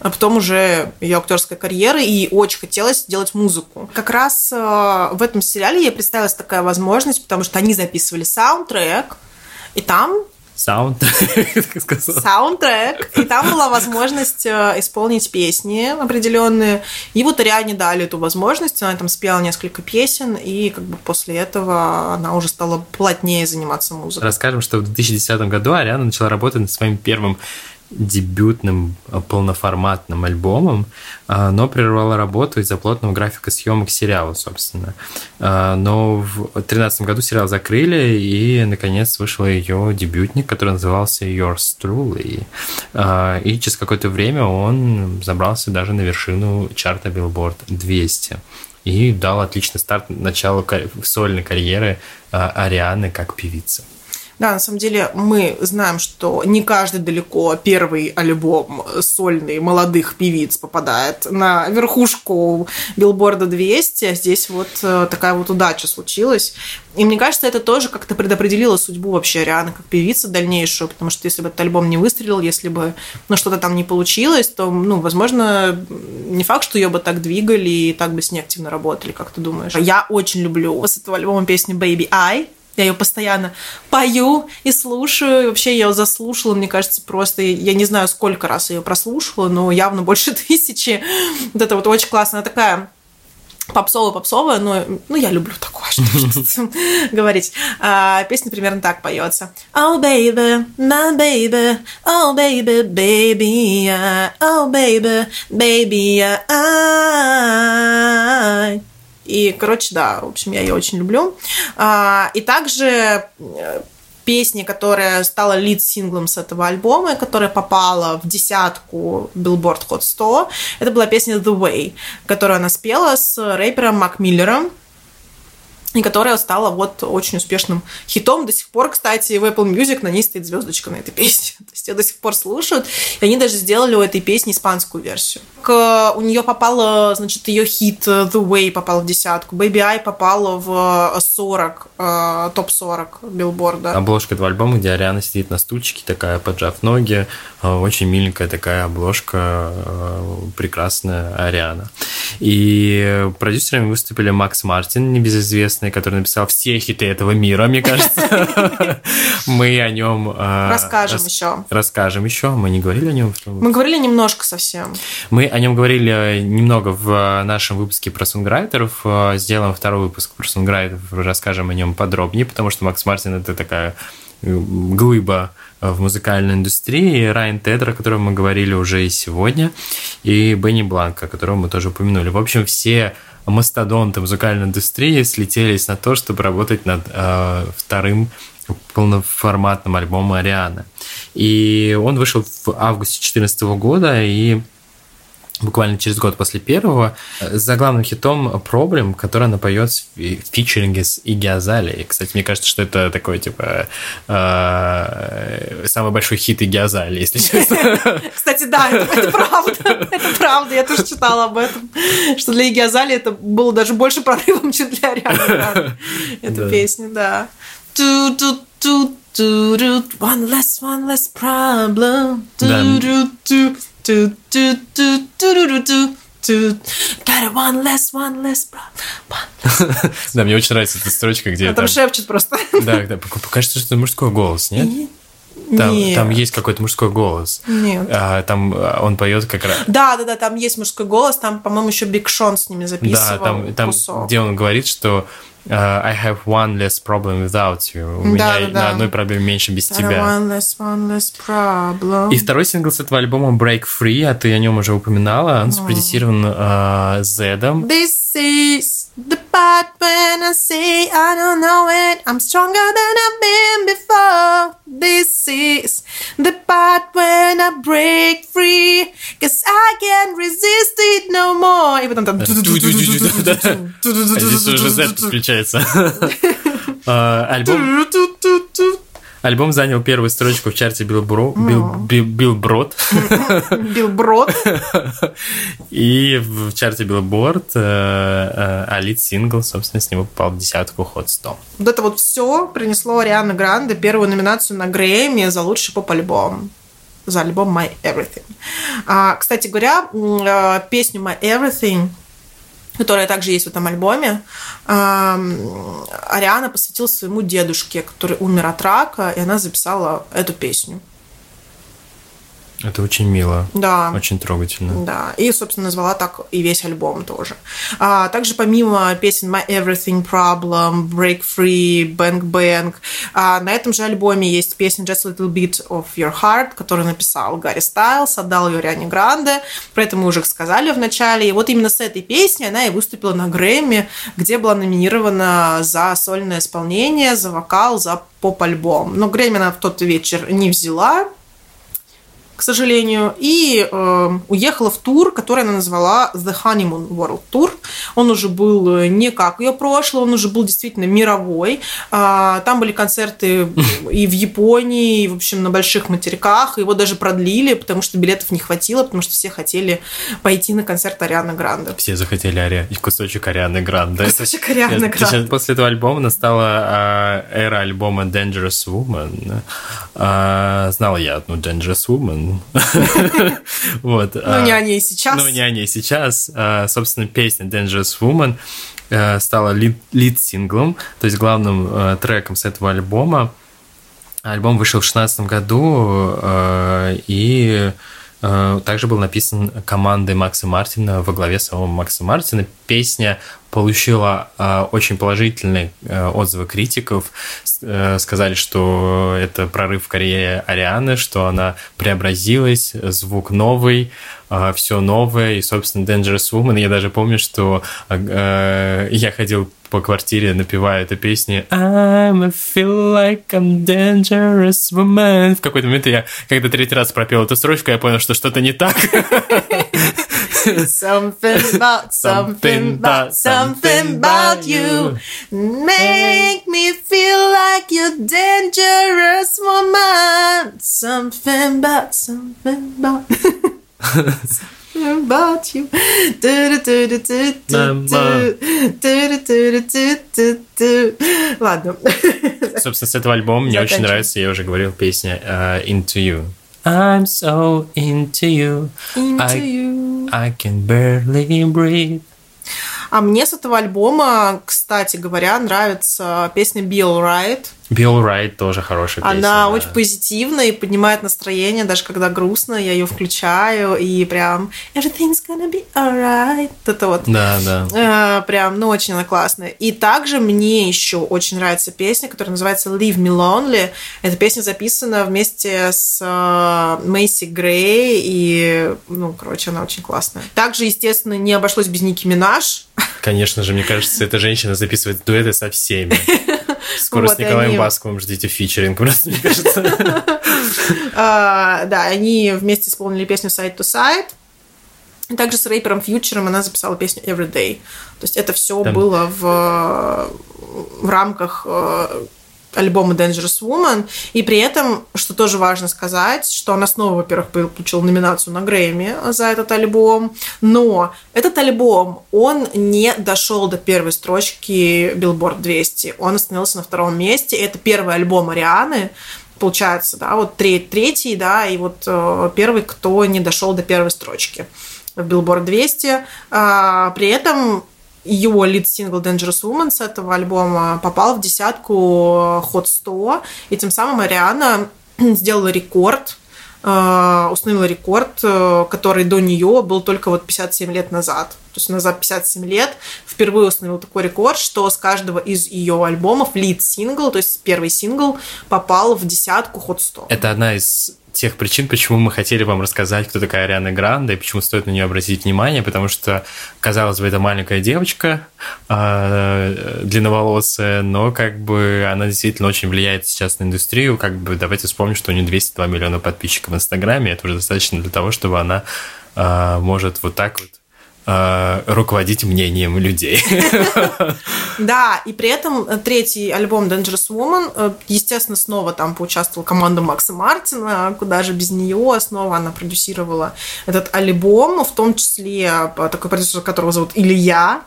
а потом уже ее актерская карьера, и очень хотелось делать музыку. Как раз э, в этом сериале ей представилась такая возможность, потому что они записывали саундтрек, и там Саундтрек, Саундтрек. И там была возможность э, исполнить песни определенные. И вот Ариане дали эту возможность. Она там спела несколько песен, и как бы после этого она уже стала плотнее заниматься музыкой. Расскажем, что в 2010 году Ариана начала работать над своим первым дебютным э, полноформатным альбомом, э, но прервала работу из-за плотного графика съемок сериала, собственно. Э, но в 2013 году сериал закрыли, и, наконец, вышел ее дебютник, который назывался Yours Truly. И через какое-то время он забрался даже на вершину чарта Billboard 200 и дал отличный старт началу сольной карьеры Арианы как певицы. Да, на самом деле мы знаем, что не каждый далеко первый альбом сольный молодых певиц попадает на верхушку билборда 200, а здесь вот э, такая вот удача случилась. И мне кажется, это тоже как-то предопределило судьбу вообще Арианы как певицы дальнейшую, потому что если бы этот альбом не выстрелил, если бы ну, что-то там не получилось, то, ну, возможно, не факт, что ее бы так двигали и так бы с ней активно работали, как ты думаешь. Я очень люблю с этого альбома песню «Baby I», я ее постоянно пою и слушаю. И вообще я ее заслушала, мне кажется, просто... Я не знаю, сколько раз ее прослушала, но явно больше тысячи. Вот это вот очень классно. Она такая попсовая-попсовая, но ну, я люблю такое, что говорить. А, песня примерно так поется. Oh, baby, my baby, oh, baby, baby, oh, baby, baby, I... И, короче, да, в общем, я ее очень люблю. А, и также э, песни, которая стала лид-синглом с этого альбома, которая попала в десятку Billboard Hot 100, это была песня The Way, которую она спела с рэпером Мак Миллером и которая стала вот очень успешным хитом. До сих пор, кстати, в Apple Music на ней стоит звездочка на этой песне. То есть ее до сих пор слушают. И они даже сделали у этой песни испанскую версию. К, у нее попала, значит, ее хит The Way попал в десятку. Baby I попала в 40, э, топ-40 билборда. Обложка этого альбома, где Ариана сидит на стульчике, такая, поджав ноги. Э, очень миленькая такая обложка, э, прекрасная Ариана. И продюсерами выступили Макс Мартин, небезызвестный, который написал все хиты этого мира, мне кажется. Мы о нем... Э, расскажем еще. Расскажем еще. Мы не говорили о нем? Мы говорили немножко совсем. Мы о нем говорили немного в нашем выпуске про сунграйтеров. Э, сделаем второй выпуск про сунграйтеров, расскажем о нем подробнее, потому что Макс Мартин это такая глыба в музыкальной индустрии, Райан Тедер, о котором мы говорили уже и сегодня, и Бенни Бланка, которого мы тоже упомянули. В общем, все мастодонты музыкальной индустрии слетелись на то, чтобы работать над э, вторым полноформатным альбомом Арианы. И он вышел в августе 2014 года, и буквально через год после первого, э, за главным хитом Problem, который она поет в фичеринге с Иги Азали. Кстати, мне кажется, что это такой, типа, э, самый большой хит Иги Азали, если честно. Кстати, да, это, это правда. Это правда, я тоже читала об этом. Что для Иги Азали это было даже больше прорывом, чем для Арианы. Эта песня, да. One less, one less problem. Да. Do, do, do, do, do, do, do. Got one less, one less, one less. Да, мне очень нравится эта строчка, где... там шепчет просто. Да, да, кажется, что это мужской голос, нет? Там, Нет. там есть какой-то мужской голос. Нет. А, там а, он поет как раз. Да, да, да, там есть мужской голос, там, по-моему, еще Биг Шон с ними записывал. Да, там, там где он говорит, что Uh, I have one less problem without you. У да, меня да, на одной проблеме меньше без тебя. One less, one less problem. И второй сингл с этого альбома Break Free, а ты о нем уже упоминала. Он спродюсирован uh, Зедом. This is the part when I say I don't know it. I'm stronger than I've been before. This is the part when I break free. Cause I can't resist it no more. И потом там... Здесь уже Z подключается. Альбом... Альбом занял первую строчку в чарте Билбро... Бил... Билброд. Билброд. И в чарте Билборд а лид сингл, собственно, с него попал в десятку Hot 100. Вот это вот все принесло Ариана Гранде первую номинацию на Грэмми за лучший поп-альбом. за альбом My Everything. А, кстати говоря, э, песню My Everything которая также есть в этом альбоме, Ариана посвятила своему дедушке, который умер от рака, и она записала эту песню. Это очень мило. Да. Очень трогательно. Да. И, собственно, назвала так и весь альбом тоже. А, также помимо песен My Everything Problem, Break Free, Bang Bang, а, на этом же альбоме есть песня Just a Little Bit of Your Heart, которую написал Гарри Стайлс, отдал ее Риане Гранде. Про это мы уже сказали в начале. И вот именно с этой песней она и выступила на Грэмми, где была номинирована за сольное исполнение, за вокал, за поп-альбом. Но Грэмми она в тот вечер не взяла, к сожалению, и э, уехала в тур, который она назвала The Honeymoon World Tour. Он уже был э, не как ее прошлый, он уже был действительно мировой. А, там были концерты и в Японии, и, в общем, на больших материках. Его даже продлили, потому что билетов не хватило, потому что все хотели пойти на концерт Арианы Гранде. Все захотели Ари... кусочек Арианы Гранде. Кусочек Арианы Гранде. После этого альбома настала а, эра альбома Dangerous Woman. А, знала я одну Dangerous Woman, вот. Ну, не а, о ней сейчас. Ну, не о ней сейчас. А, собственно, песня Dangerous Woman э, стала лид-синглом, то есть главным э, треком с этого альбома. Альбом вышел в 2016 году, э, и также был написан командой Макса Мартина во главе самого Макса Мартина. Песня получила очень положительные отзывы критиков. Э, сказали, что это прорыв в карьере Арианы, что она преобразилась, звук новый, э, все новое, и, собственно, Dangerous Woman. Я даже помню, что э, я ходил по квартире, напевая эту песню I'm feel like I'm dangerous woman. В какой-то момент я, когда третий раз пропел эту строчку, я понял, что что-то не так. something about something about something about you make me feel like you're dangerous woman. Something about something about. About you. Ладно. Собственно, с этого альбома мне очень нравится, я уже говорил, песня uh, Into You. I'm so into you. Into I, you. I can barely breathe. А мне с этого альбома, кстати говоря, нравится песня Be Alright. Bill Wright тоже хорошая песня. Она да. очень позитивная и поднимает настроение, даже когда грустно, я ее включаю, и прям everything's gonna be alright. Это вот. Да, да. Э, прям, ну, очень она классная. И также мне еще очень нравится песня, которая называется Leave Me Lonely. Эта песня записана вместе с э, Мэйси Грей, и, ну, короче, она очень классная. Также, естественно, не обошлось без Ники Минаж. Конечно же, мне кажется, эта женщина записывает дуэты со всеми. Скоро вот, с Николаем они... Басковым ждите фичеринг, просто, мне кажется. А, да, они вместе исполнили песню Side to Side. Также с рэпером Фьючером она записала песню Everyday. То есть это все было в, в рамках э, альбома Dangerous Woman. И при этом, что тоже важно сказать, что она снова, во-первых, получила номинацию на Грэмми за этот альбом, но этот альбом, он не дошел до первой строчки Billboard 200. Он остановился на втором месте. Это первый альбом Арианы, получается, да, вот третий, да, и вот э, первый, кто не дошел до первой строчки в Billboard 200. А, при этом его лид-сингл Dangerous Woman с этого альбома попал в десятку Hot 100, и тем самым Ариана сделала рекорд, э, установила рекорд, э, который до нее был только вот 57 лет назад. То есть назад 57 лет впервые установил такой рекорд, что с каждого из ее альбомов лид-сингл, то есть первый сингл, попал в десятку Hot 100. Это одна из тех причин, почему мы хотели вам рассказать, кто такая Ариана Гранде и почему стоит на нее обратить внимание, потому что, казалось бы, это маленькая девочка, э, длинноволосая, но как бы она действительно очень влияет сейчас на индустрию. Как бы давайте вспомним, что у нее 202 миллиона подписчиков в Инстаграме, это уже достаточно для того, чтобы она э, может вот так вот Э, руководить мнением людей. Да, и при этом третий альбом Dangerous Woman, э, естественно, снова там поучаствовала команда Макса Мартина, куда же без нее, снова она продюсировала этот альбом, в том числе э, такой продюсер, которого зовут Илья,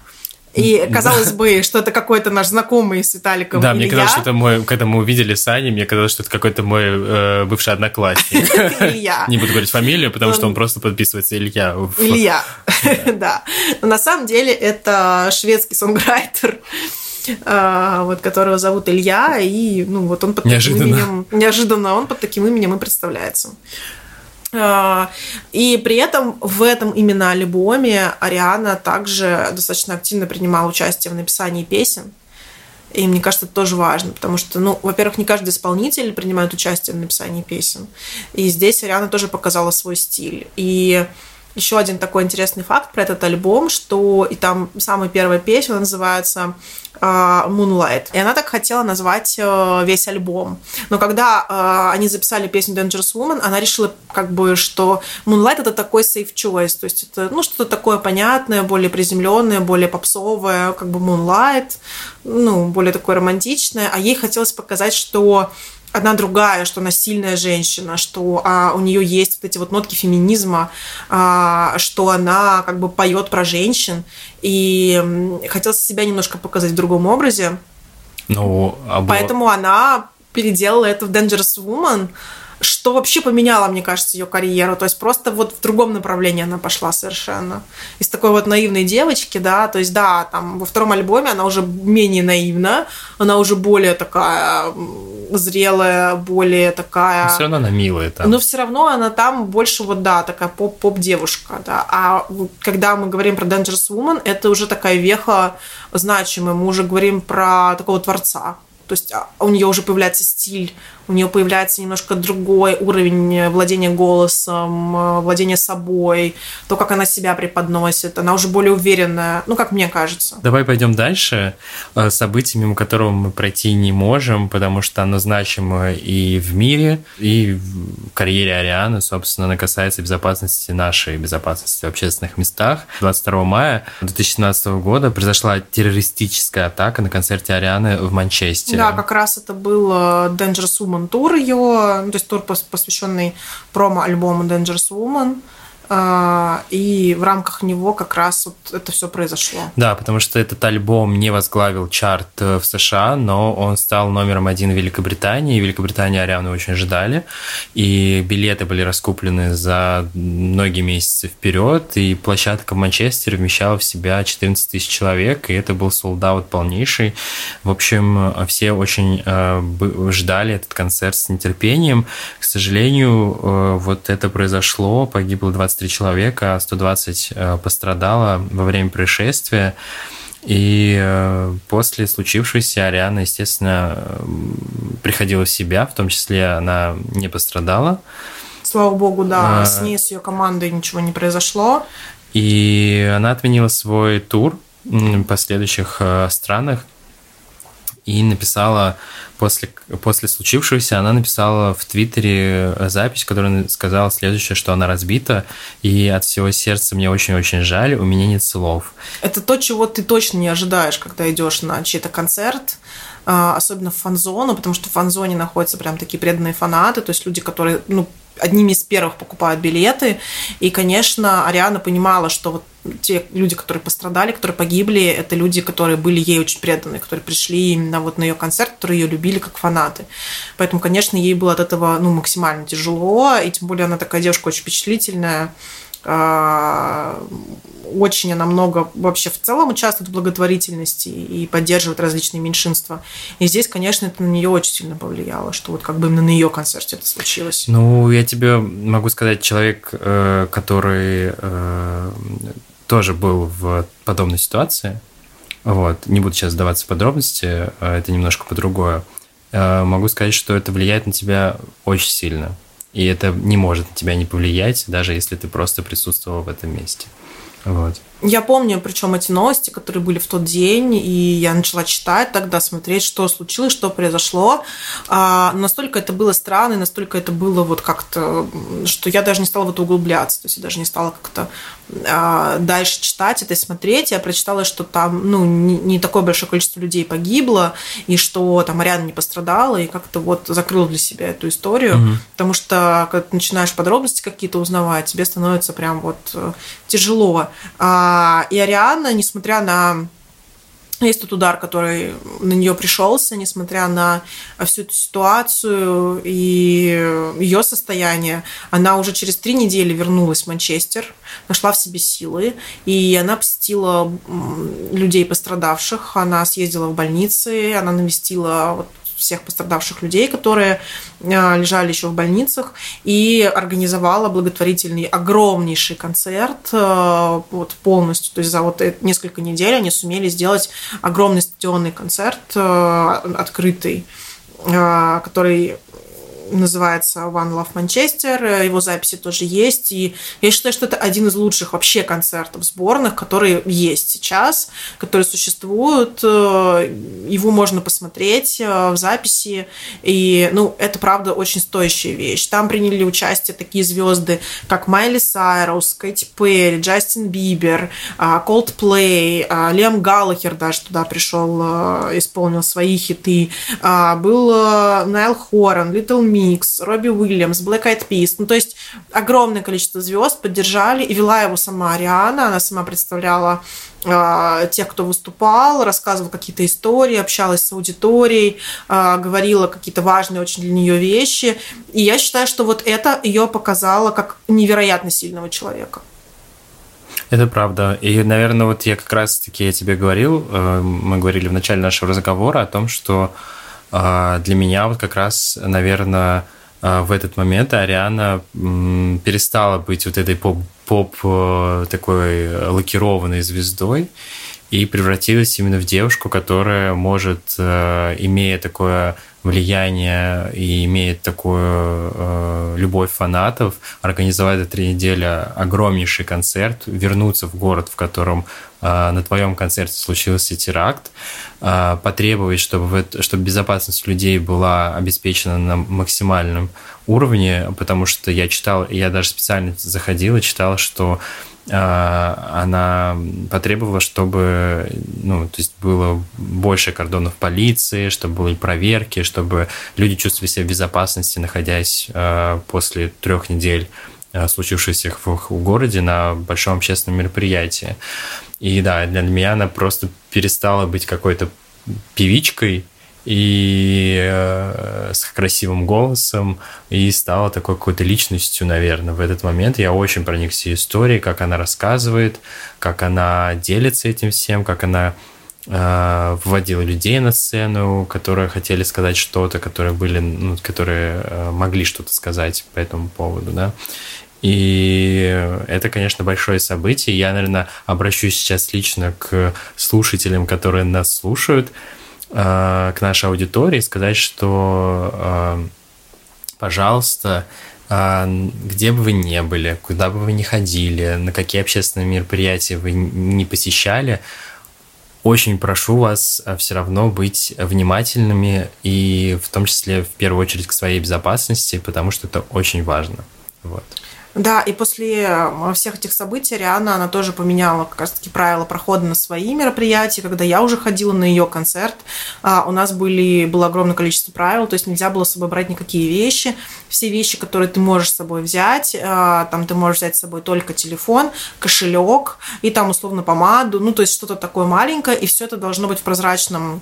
И казалось бы, что это какой-то наш знакомый с Виталиком Да, мне казалось, что это мой, когда мы увидели Сани, мне казалось, что это какой-то мой э, бывший одноклассник. Илья. Не буду говорить фамилию, потому что он просто подписывается Илья. Илья, да. Но на самом деле это шведский сонграйтер, а, вот, которого зовут Илья, и ну вот он под Неожиданно. таким именем, неожиданно он под таким именем и представляется. А, И при этом в этом именно альбоме Ариана также достаточно активно принимала участие в написании песен. И мне кажется, это тоже важно, потому что, ну, во-первых, не каждый исполнитель принимает участие в написании песен. И здесь Ариана тоже показала свой стиль. И еще один такой интересный факт про этот альбом, что и там самая первая песня она называется э, Moonlight. И она так хотела назвать э, весь альбом. Но когда э, они записали песню Dangerous Woman, она решила, как бы, что Moonlight это такой safe choice. То есть это ну, что-то такое понятное, более приземленное, более попсовое, как бы Moonlight, ну, более такое романтичное. А ей хотелось показать, что одна другая, что она сильная женщина, что а, у нее есть вот эти вот нотки феминизма, а, что она как бы поет про женщин, и хотелось себя немножко показать в другом образе, Ну, а было- поэтому она переделала это в Dangerous Woman, что вообще поменяло, мне кажется, ее карьеру. То есть просто вот в другом направлении она пошла совершенно. Из такой вот наивной девочки, да, то есть да, там во втором альбоме она уже менее наивна, она уже более такая зрелая, более такая... все равно она милая там. Но все равно она там больше вот, да, такая поп-поп-девушка, да. А когда мы говорим про Dangerous Woman, это уже такая веха значимая. Мы уже говорим про такого творца. То есть а, у нее уже появляется стиль, у нее появляется немножко другой уровень владения голосом, э, владения собой, то, как она себя преподносит. Она уже более уверенная, ну, как мне кажется. Давай пойдем дальше. Э, Событие, мимо которого мы пройти не можем, потому что оно значимо и в мире, и в карьере Арианы. Собственно, оно касается безопасности нашей, безопасности в общественных местах. 22 мая 2017 года произошла террористическая атака на концерте Арианы в Манчестере. Да, как раз это был э, Dangerous Woman тур ее, ну, то есть тур, пос- посвященный промо-альбому Dangerous Woman. А, И в рамках него как раз вот это все произошло. Да, потому что этот альбом не возглавил чарт э, в США, но он стал номером один в Великобритании. И Великобритания Ариану очень ждали. И билеты были раскуплены за многие месяцы вперед. И площадка в Манчестере вмещала в себя 14 тысяч человек. И это был солдат полнейший. В общем, все очень э, ждали этот концерт с нетерпением. К сожалению, э, вот это произошло. Погибло 23 человека, а 120 э, пострадало во время происшествия. И э, после случившегося Ариана, естественно, приходила в себя, в том числе она не пострадала. Слава богу, да, А. с ней, с ее командой ничего не произошло. И она отменила свой тур м, по следующих э, странах и написала после, после случившегося, она написала в Твиттере э, запись, она сказала следующее, что она разбита, и от всего сердца мне очень-очень жаль, у меня нет слов. Это то, чего ты точно не ожидаешь, когда идешь на чей-то концерт, а, особенно в фан-зону, потому что в фан-зоне находятся прям такие преданные фанаты, то есть люди, которые, ну, одними из первых покупают билеты. И, конечно, Ариана понимала, что вот те люди, которые пострадали, которые погибли, это люди, которые были ей очень преданы, которые пришли именно вот на ее концерт, которые ее любили как фанаты. Поэтому, конечно, ей было от этого ну, максимально тяжело, и тем более она такая девушка очень впечатлительная, очень она много вообще в целом участвует в благотворительности и поддерживает различные меньшинства. И здесь, конечно, это на нее очень сильно повлияло, что вот как бы именно на ее концерте это случилось. Ну, я тебе могу сказать, человек, э, который э, тоже был в подобной ситуации, вот, не буду сейчас сдаваться в подробности, э, это немножко по-другое, Э, могу сказать, что это влияет на тебя очень сильно. И это не может на тебя не повлиять, даже если ты просто присутствовал в этом месте. Вот. Я помню, причем эти новости, которые были в тот день, и я начала читать тогда, смотреть, что случилось, что произошло. А, настолько это было странно, и настолько это было вот как-то, что я даже не стала в это углубляться, то есть я даже не стала как-то а, дальше читать это и смотреть. Я прочитала, что там ну, не, не такое большое количество людей погибло, и что там Ариана не пострадала, и как-то вот закрыла для себя эту историю, Мгм. потому что когда ты начинаешь подробности какие-то узнавать, тебе становится прям вот э, тяжело. А, И Ариана, несмотря на есть тот удар, который на нее пришелся, несмотря на всю эту ситуацию и ее состояние. Она уже через три недели вернулась в Манчестер, нашла в себе силы, и она посетила людей пострадавших. Она съездила в больницы, она навестила вот всех пострадавших людей, которые а, лежали еще в больницах, и организовала благотворительный огромнейший концерт а, вот полностью. То есть за вот несколько недель они сумели сделать огромный стадионный концерт а, открытый, который называется One Love Manchester, его записи тоже есть, и я считаю, что это один из лучших вообще концертов сборных, которые есть сейчас, которые существуют, э, его можно посмотреть э, в записи, и, ну, это, правда, очень стоящая вещь. Там приняли участие такие звезды, как Майли Сайрус, Кэти Перри, Джастин Бибер, Coldplay, Лем Галлахер даже туда пришел, э, исполнил свои хиты, был Найл Хоран, Little Микс, Робби Уильямс, Black Eyed Peas. Ну, то есть огромное количество звезд поддержали, и вела его сама Ариана, она сама представляла э, тех, кто выступал, рассказывала какие-то истории, общалась с аудиторией, э, говорила какие-то важные очень для нее вещи. И я считаю, что вот это ее показало как невероятно сильного человека. Это правда. И, наверное, вот я как раз-таки я тебе говорил, э, мы говорили в начале нашего разговора о том, что для меня вот как раз, наверное, а, в этот момент Ариана перестала быть вот этой поп, поп э, такой лакированной звездой и превратилась именно в девушку, которая может, э, имея такое влияние и имеет такую э, любовь фанатов, организовать за три недели огромнейший концерт, вернуться в город, в котором э, на твоем концерте случился теракт, э, потребовать, чтобы, в чтобы безопасность людей была обеспечена на максимальном уровне, потому что я читал, я даже специально заходил и читал, что она потребовала, чтобы ну, то есть было больше кордонов полиции, чтобы были проверки, чтобы люди чувствовали себя в безопасности, находясь а, после трех недель а, случившихся в городе на большом общественном мероприятии. И да, для меня она просто перестала быть какой-то певичкой, и э, с красивым голосом, и стала такой какой-то личностью, наверное, в этот момент. Я очень проникся историей, как она рассказывает, как она делится этим всем, как она э, вводила людей на сцену, которые хотели сказать что-то, которые были, ну, которые э, могли что-то сказать по этому поводу, да. И это, конечно, большое событие. Я, наверное, обращусь сейчас лично к слушателям, которые нас слушают. Э, к нашей аудитории, сказать, что, э, пожалуйста, э, где бы вы ни были, куда бы вы ни ходили, на какие общественные мероприятия вы не посещали, очень прошу вас все равно быть внимательными и в том числе в первую очередь к своей безопасности, потому что это очень важно. Вот. Да, и после э, всех этих событий Риана, она тоже поменяла как раз-таки правила прохода на свои мероприятия. Когда я уже ходила на ее концерт, а, у нас были, было огромное количество правил, то есть нельзя было с собой брать никакие вещи. Все вещи, которые ты можешь с собой взять, а, там ты можешь взять с собой только телефон, кошелек и там условно помаду, ну то есть что-то такое маленькое, и все это должно быть в прозрачном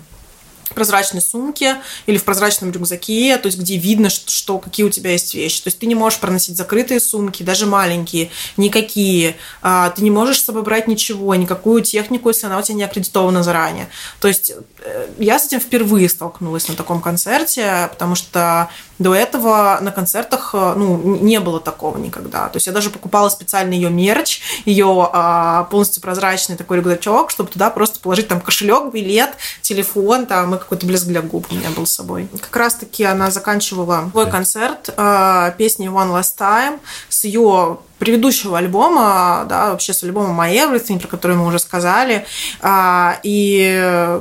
прозрачной сумке или в прозрачном рюкзаке, то есть где видно, что, что какие у тебя есть вещи. То есть ты не можешь проносить закрытые сумки, даже маленькие, никакие. А, ты не можешь с собой брать ничего, никакую технику, если она у тебя не аккредитована заранее. То есть э, я с этим впервые столкнулась на таком концерте, потому что до этого на концертах э, ну, не было такого никогда. То есть я даже покупала специально ее мерч, ее а, полностью прозрачный такой рюкзачок, чтобы туда просто положить там кошелек, билет, телефон, там и какой-то блеск для губ у меня был с собой. Как раз-таки она заканчивала свой концерт а, песней One Last Time с ее предыдущего альбома, да, вообще с альбома My Everything, про который мы уже сказали. А, и,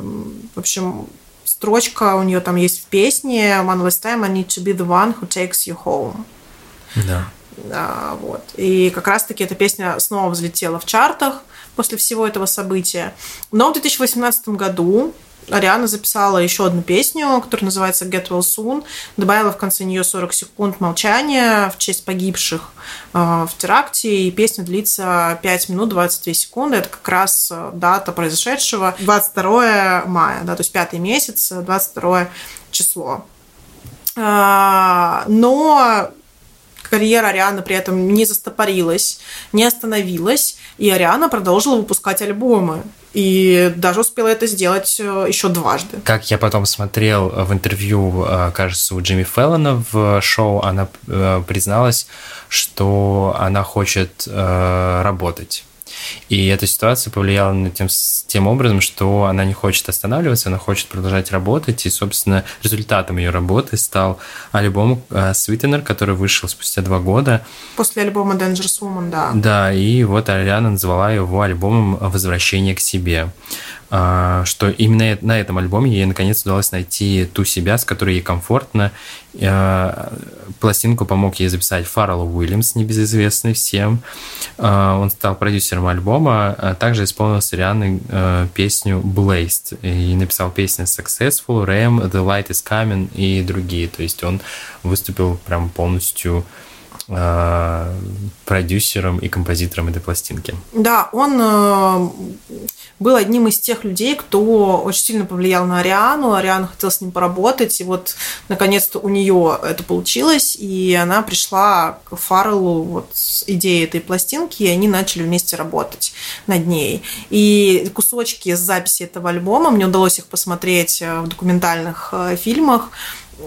в общем, строчка у нее там есть в песне One last time I need to be the one who takes you home. Да. Да, вот. И как раз-таки эта песня снова взлетела в чартах после всего этого события. Но в 2018 году Ариана записала еще одну песню, которая называется Get Well Soon. Добавила в конце нее 40 секунд молчания в честь погибших э, в теракте. И песня длится 5 минут 22 секунды. Это как раз э, дата произошедшего 22 мая, да, то есть пятый месяц, 22 число. А, но карьера Арианы при этом не застопорилась, не остановилась, и Ариана продолжила выпускать альбомы. И даже успела это сделать э, еще дважды. Как я потом смотрел в интервью, э, кажется, у Джимми Феллона в шоу, она э, призналась, что она хочет работать и эта ситуация повлияла на тем, тем образом, что она не хочет останавливаться, она хочет продолжать работать. И, собственно, результатом ее работы стал альбом э, Sweetener, который вышел спустя два года. После альбома Dangerous Woman, да. Да, и вот Ариана назвала его альбомом «Возвращение к себе». А, что именно на этом альбоме ей наконец удалось найти ту себя, с которой ей комфортно. А, пластинку помог ей записать Фаррелл Уильямс, небезызвестный всем. А, он стал продюсером альбома, а также исполнил с Рианой песню Blazed и написал песни Successful, Ram, The Light is Coming и другие. То есть он выступил прям полностью продюсером и композитором этой пластинки. Да, он э, был одним из тех людей, кто очень сильно повлиял на Ариану. Ариана хотела с ним поработать, и вот наконец-то у нее это получилось, и она пришла к Фарреллу вот с идеей этой пластинки, и они начали вместе работать над ней. И кусочки с записи этого альбома, мне удалось их посмотреть э, в документальных э, фильмах, Э,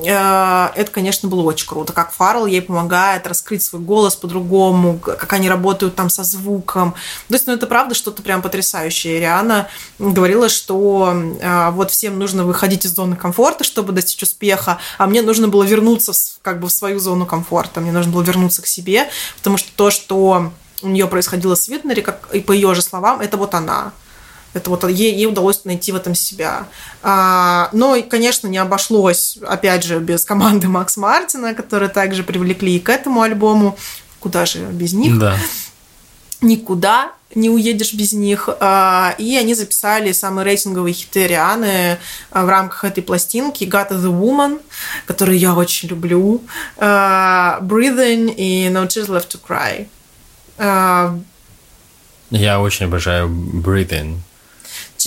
это, конечно, было очень круто, как Фаррелл ей помогает раскрыть свой голос по-другому, как они работают там со звуком. То есть, ну, это правда что-то прям потрясающее. Риана говорила, что э, вот всем нужно выходить из зоны комфорта, чтобы достичь успеха, а мне нужно было вернуться как бы в свою зону комфорта, мне нужно было вернуться к себе, потому что то, что у нее происходило с Витнери, как и по ее же словам, это вот она. Это вот ей, ей удалось найти в этом себя. А, но, конечно, не обошлось, опять же, без команды Макс Мартина, которые также привлекли и к этому альбому. Куда же без них? Да. Никуда не уедешь без них. А, и они записали самые рейтинговые хиты Рианы а, в рамках этой пластинки «Got the Woman», которую я очень люблю, а, «Breathing» и «No Tears Left to Cry». Я очень обожаю «Breathing».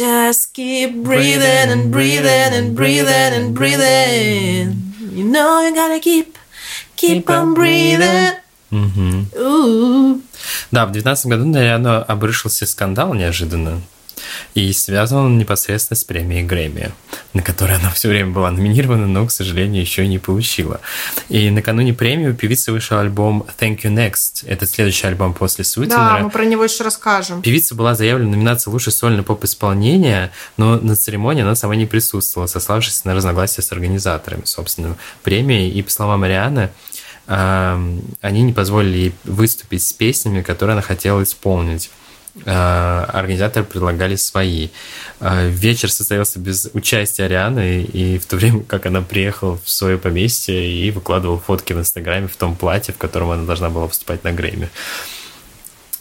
Just keep breathing and breathing and breathing and breathing. You know you gotta keep, keep, on breathing. Угу. Да, в 2019 году, наверное, обрушился скандал неожиданно. И связан он непосредственно с премией Грэмми, на которой она все время была номинирована, но, к сожалению, еще не получила. И накануне премии у певицы вышел альбом Thank You Next. Это следующий альбом после Суитинера. Да, мы про него еще расскажем. Певица была заявлена номинация «Лучшее сольное поп-исполнение», но на церемонии она сама не присутствовала, сославшись на разногласия с организаторами, собственно, премии. И, по словам Марианы, они не позволили ей выступить с песнями, которые она хотела исполнить. Э, организаторы предлагали свои. Э, вечер состоялся без участия Арианы, и в то время, как она приехала в свое поместье и выкладывала фотки в Инстаграме в том платье, в котором она должна была выступать на Грэмми.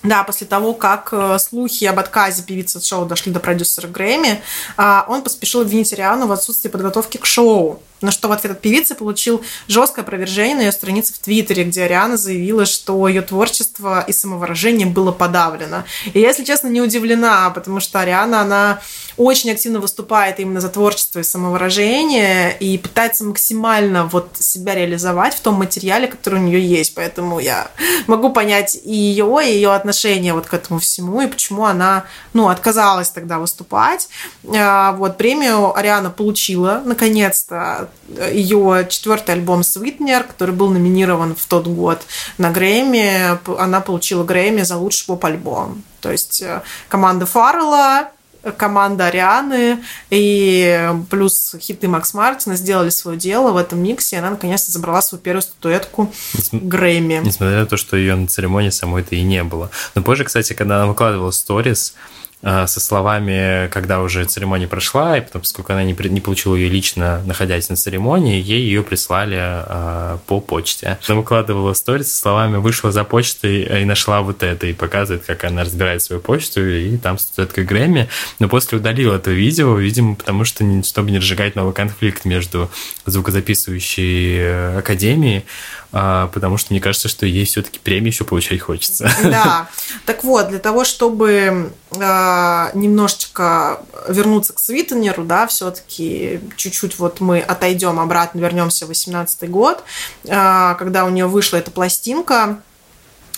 Да, после того, как э, слухи об отказе певицы от шоу дошли до продюсера Грэмми, а, он поспешил обвинить Ариану в отсутствии подготовки к шоу. На что в ответ от певицы получил жесткое опровержение на ее странице в Твиттере, где Ариана заявила, что ее творчество и самовыражение было подавлено. И я, если честно, не удивлена, потому что Ариана, она очень активно выступает именно за творчество и самовыражение и пытается максимально вот себя реализовать в том материале, который у нее есть. Поэтому я могу понять и ее, и ее отношение вот к этому всему, и почему она, ну, отказалась тогда выступать. А, вот, премию Ариана получила, наконец-то, ее четвертый альбом Sweetener, который был номинирован в тот год на Грэмми, она получила Грэмми за лучший поп-альбом. То есть э, команда Фаррелла, команда Арианы и плюс хиты Макс Мартина сделали свое дело в этом миксе, и она наконец-то забрала свою первую статуэтку Несм... Грэмми. Несмотря на то, что ее на церемонии самой это и не было. Но позже, кстати, когда она выкладывала сторис, со словами, когда уже церемония прошла, и потом, поскольку она не, не получила ее лично, находясь на церемонии, ей ее прислали по почте. Она выкладывала сторис со словами «вышла за почтой и нашла вот это», и показывает, как она разбирает свою почту, и там статуэтка Грэмми. Но после удалила это видео, видимо, потому что, чтобы не разжигать новый конфликт между звукозаписывающей э, академией, а, потому что мне кажется, что ей все-таки премию еще получать хочется. Да. Так вот, для того, чтобы э, немножечко вернуться к Свитонеру, да, все-таки чуть-чуть вот мы отойдем обратно, вернемся в 18 год, э, когда у нее вышла эта пластинка,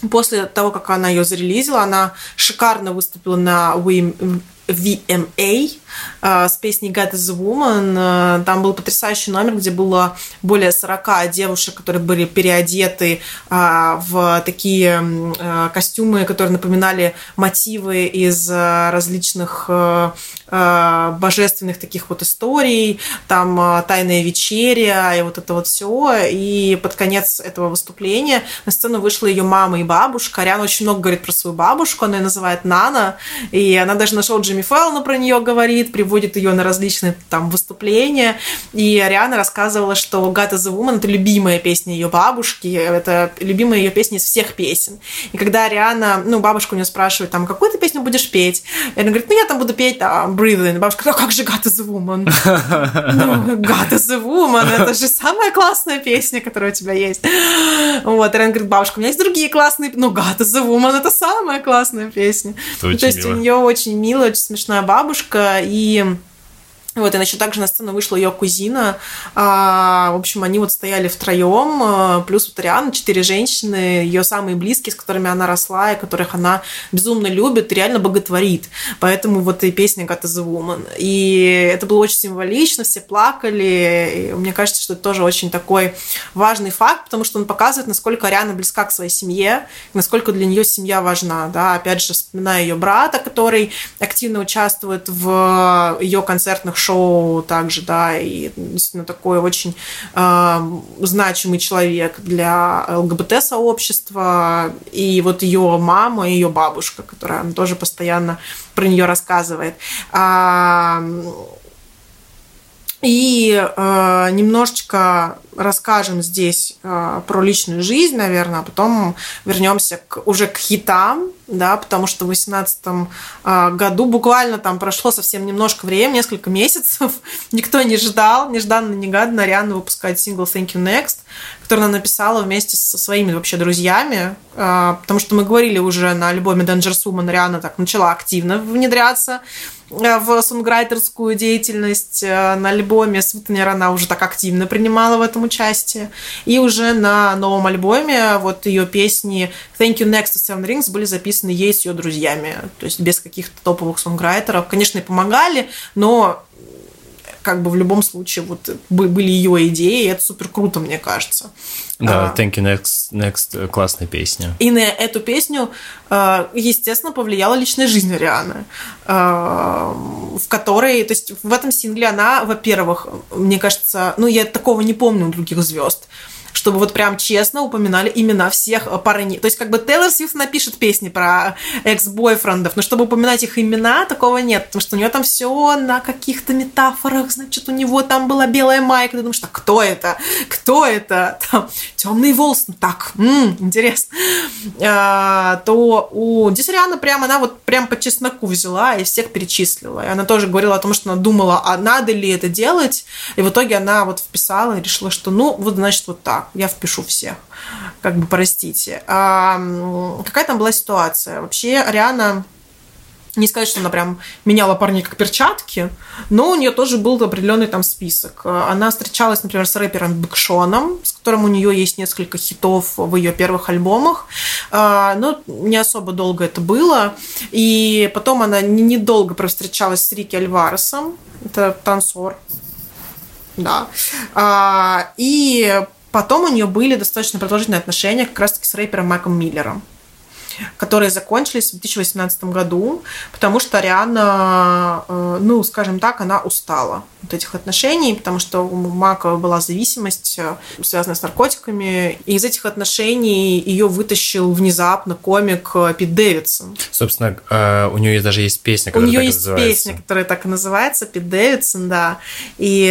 После того, как она ее зарелизила, она шикарно выступила на VMA с песней God is a Woman. Э, там был потрясающий номер, где было более 40 девушек, которые были переодеты э, в такие костюмы, которые напоминали мотивы из различных божественных таких вот историй, там «Тайная вечеря» и вот это вот все. И под конец этого выступления на сцену вышла ее мама и бабушка. Ариана очень много говорит про свою бабушку, она ее называет Нана, и она даже на шоу Джимми Фэллона про нее говорит, приводит ее на различные там выступления. И Ариана рассказывала, что God is a Woman это любимая песня ее бабушки, это любимая ее песня из всех песен. И когда Ариана, ну, бабушка у нее спрашивает, там, какую ты песню будешь петь? И она говорит, ну, я там буду петь там, Breathing. И бабушка, ну, как же God is a Woman? Ну, God is a Woman, это же самая классная песня, которая у тебя есть. Вот, и Ариана говорит, бабушка, у меня есть другие классные, ну, God is a Woman, это самая классная песня. То есть у нее очень милая, очень смешная бабушка, и вот, и еще также на сцену вышла ее кузина. А, в общем, они вот стояли втроем, а, плюс вот Ариана, четыре женщины, ее самые близкие, с которыми она росла, и которых она безумно любит, реально боготворит. Поэтому вот и песня is a Woman. И это было очень символично, все плакали. И мне кажется, что это тоже очень такой важный факт, потому что он показывает, насколько Ариана близка к своей семье, насколько для нее семья важна. Да? Опять же, вспоминая ее брата, который активно участвует в ее концертных шоу также, да, и действительно такой очень э, значимый человек для ЛГБТ-сообщества. И вот ее мама, ее бабушка, которая тоже постоянно про нее рассказывает. А, и э, немножечко расскажем здесь э, про личную жизнь, наверное, а потом вернемся к, уже к хитам, да, потому что в 2018 э, году буквально там прошло совсем немножко времени, несколько месяцев, никто не ждал, нежданно-негаданно Ариана выпускает сингл Thank You Next, который она написала вместе со своими вообще друзьями, э, потому что мы говорили уже на альбоме Dangerous Woman, Ариана так начала активно внедряться в сонграйтерскую деятельность. Э, на альбоме Сутенер она уже так активно принимала в этом участие. И уже на новом альбоме вот ее песни Thank You Next и Seven Rings были записаны ей с ее друзьями. То есть без каких-то топовых сонграйтеров. Конечно, и помогали, но как бы в любом случае вот были ее идеи, и это супер круто, мне кажется. Да, а, Thank You Next, Next классная песня. И на эту песню, а, естественно, повлияла личная жизнь Рианы, а, в которой, то есть в этом сингле она, во-первых, мне кажется, ну я такого не помню у других звезд, чтобы вот прям честно упоминали имена всех э, парней. То есть как бы Тейлор Свифт напишет песни про экс-бойфрендов, но чтобы упоминать их имена, такого нет, потому что у нее там все на каких-то метафорах, значит, у него там была белая майка, ты думаешь, так кто это? Кто это? Там темный волос, ну так, м-м, интересно. А, то у Дисариана прям, она вот прям по чесноку взяла и всех перечислила. И она тоже говорила о том, что она думала, а надо ли это делать, и в итоге она вот вписала и решила, что ну, вот значит вот так я впишу всех, как бы простите. А, какая там была ситуация? Вообще Ариана не сказать, что она прям меняла парней как перчатки, но у нее тоже был определенный там список. Она встречалась, например, с рэпером Бэкшоном, с которым у нее есть несколько хитов в ее первых альбомах, а, но не особо долго это было. И потом она недолго встречалась с Рики Альваресом, это танцор, да. А, и Потом у нее были достаточно продолжительные отношения как раз-таки с рэпером Майком Миллером которые закончились в 2018 году, потому что Ариана, э, ну, скажем так, она устала. вот этих отношений, потому что у Мака была зависимость, э, связанная с наркотиками. И из этих отношений ее вытащил внезапно комик э, Пит Дэвидсон. Собственно, у нее даже есть песня, которая У нее есть называется. песня, которая так и называется, Пит Дэвидсон, да. И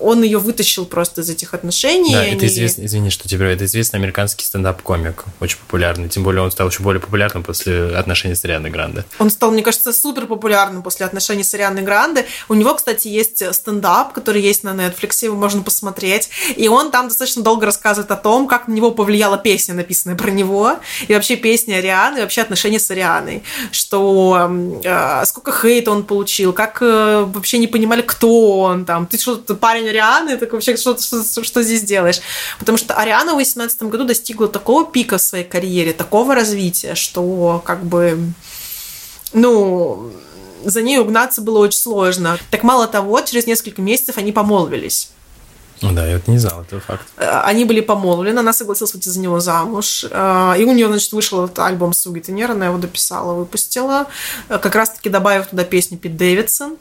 он ее вытащил просто из этих отношений. Да, это известно, извини, что тебе это известный американский стендап-комик, очень популярный. Тем более он стал еще более популярным после отношений с Арианой Гранде. Он стал, мне кажется, супер популярным после отношений с Арианой Гранде. У него, кстати, есть стендап, который есть на Netflix, его можно посмотреть. И он там достаточно долго рассказывает о том, как на него повлияла песня, написанная про него, и вообще песня Арианы, и вообще отношения с Арианой. Что э, сколько хейта он получил, как э, вообще не понимали, кто он там. Ты что, ты парень Арианы? Так вообще что, что, что здесь делаешь? Потому что Ариана в 2018 году достигла такого пика в своей карьере, такого развития, что как бы ну, за ней угнаться было очень сложно. Так мало того, через несколько месяцев они помолвились. Ну да, я вот не знал этого факта. Э, они были помолвлены, она согласилась выйти за него замуж. Э, и у нее, значит, вышел этот альбом Сугитенер, она его дописала, выпустила, э, как раз-таки добавив туда песню Пит Дэвидсон.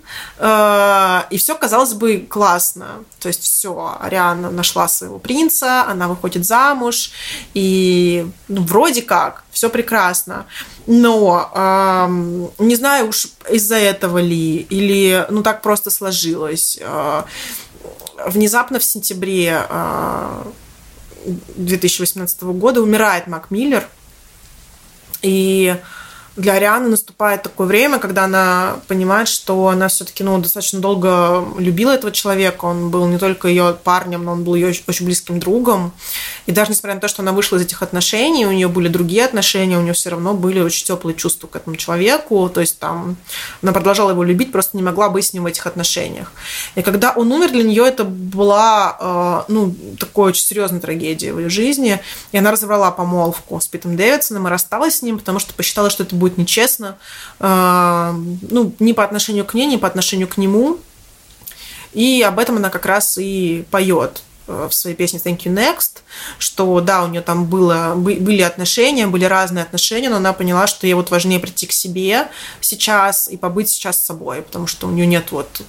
И все, казалось бы, классно. То есть все, Ариана нашла своего принца, она выходит замуж, и ну, вроде как все прекрасно. Но эм, не знаю уж из-за этого ли, или ну так просто сложилось внезапно в сентябре 2018 а, года умирает Мак Миллер. И для Арианы наступает такое время, когда она понимает, что она все-таки ну, достаточно долго любила этого человека. Он был не только ее парнем, но он был ее очень близким другом. И даже несмотря на то, что она вышла из этих отношений, у нее были другие отношения, у нее все равно были очень теплые чувства к этому человеку. То есть там она продолжала его любить, просто не могла быть с ним в этих отношениях. И когда он умер, для нее это была э, ну, такой очень серьезной трагедией в ее жизни. И она разобрала помолвку с Питом Дэвидсоном и рассталась с ним, потому что посчитала, что это будет нечестно, э, ну, ни по отношению к ней, ни по отношению к нему. И об этом она как раз и поет э, в своей песне Thank You Next, что да, у нее там было, были отношения, были разные отношения, но она поняла, что ей вот важнее прийти к себе сейчас и побыть сейчас с собой, потому что у нее нет вот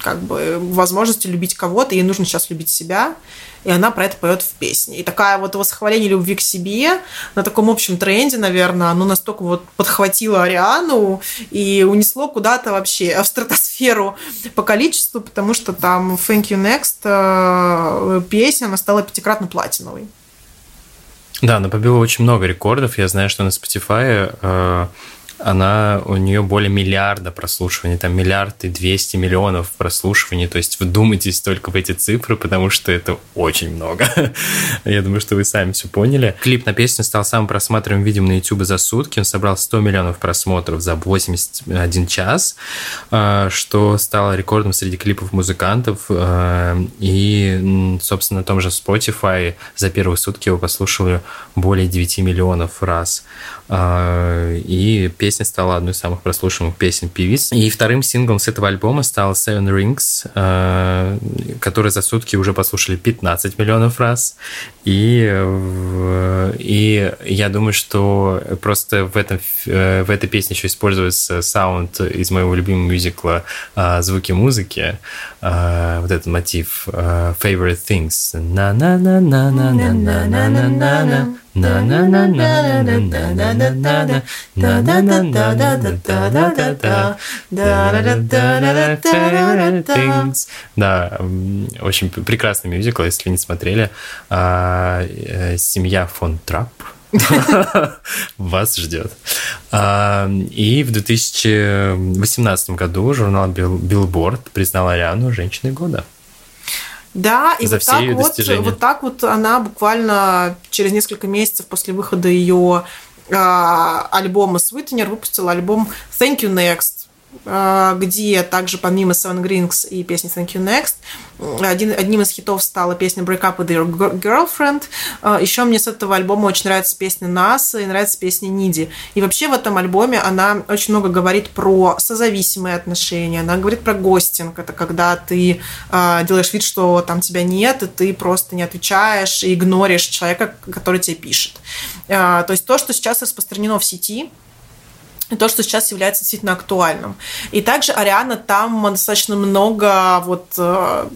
как бы возможности любить кого-то, ей нужно сейчас любить себя, и она про это поет в песне. И такая вот восхваление любви к себе на таком общем тренде, наверное, оно настолько вот подхватило Ариану и унесло куда-то вообще в стратосферу по количеству, потому что там Thank You Next э, песня, она стала пятикратно платиновой. Да, она побила очень много рекордов. Я знаю, что на Spotify э, она, у нее более миллиарда прослушиваний, там миллиард и 200 миллионов прослушиваний, то есть вдумайтесь только в эти цифры, потому что это очень много. Я думаю, что вы сами все поняли. Клип на песню стал самым просматриваемым видео на YouTube за сутки, он собрал 100 миллионов просмотров за 81 час, а, что стало рекордом среди клипов музыкантов, а, и, собственно, на том же Spotify за первые сутки его послушали более 9 миллионов раз. А, и песня стала одной из самых прослушиваемых песен певиц. И вторым синглом с этого альбома стал Seven Rings, а, который за сутки уже послушали 15 миллионов раз. И, и я думаю, что просто в, этом, в этой песне еще используется саунд из моего любимого мюзикла а, «Звуки музыки», вот этот мотив «Favorite Things». На-на-на-на-на-на-на-на-на да, очень прекрасный мюзикл, если не смотрели. Семья фон Трапп. Вас ждет. И в 2018 году журнал Billboard признал Ариану женщиной года. Да, и за вот, так вот, вот так вот она буквально через несколько месяцев после выхода ее э, альбома Sweetener выпустила альбом Thank You Next а, где также помимо Seven Rings и песни Thank You Next, один, одним из хитов стала песня Break Up With Your Girlfriend. А, Еще мне с этого альбома очень нравится песня Нас и нравится песня Ниди. И вообще в этом альбоме она очень много говорит про созависимые отношения, она говорит про гостинг, это когда ты э, делаешь вид, что там тебя нет, и ты просто не отвечаешь и игноришь человека, который тебе пишет. То есть то, что сейчас распространено в сети, то, что сейчас является действительно актуальным. И также Ариана там достаточно много вот э,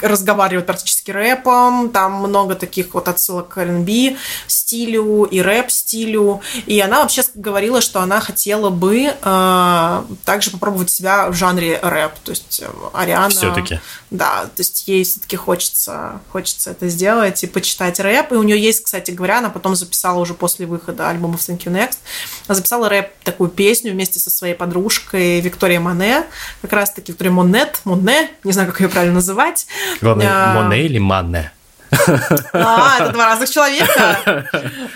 разговаривает практически рэпом, там много таких вот отсылок к R&B стилю и рэп-стилю, и она вообще говорила, что она хотела бы э, также попробовать себя в жанре рэп, то есть э, Ариана... Все-таки. Да, то есть ей все-таки хочется, хочется это сделать и почитать рэп, и у нее есть, кстати говоря, она потом записала уже после выхода альбома Thank You Next, записала рэп такую песню вместе со своей подружкой Викторией Моне, как раз-таки Виктория Монет, Моне, не знаю, как ее правильно называть. Главное, а, Моне или Манне? А, это два разных человека.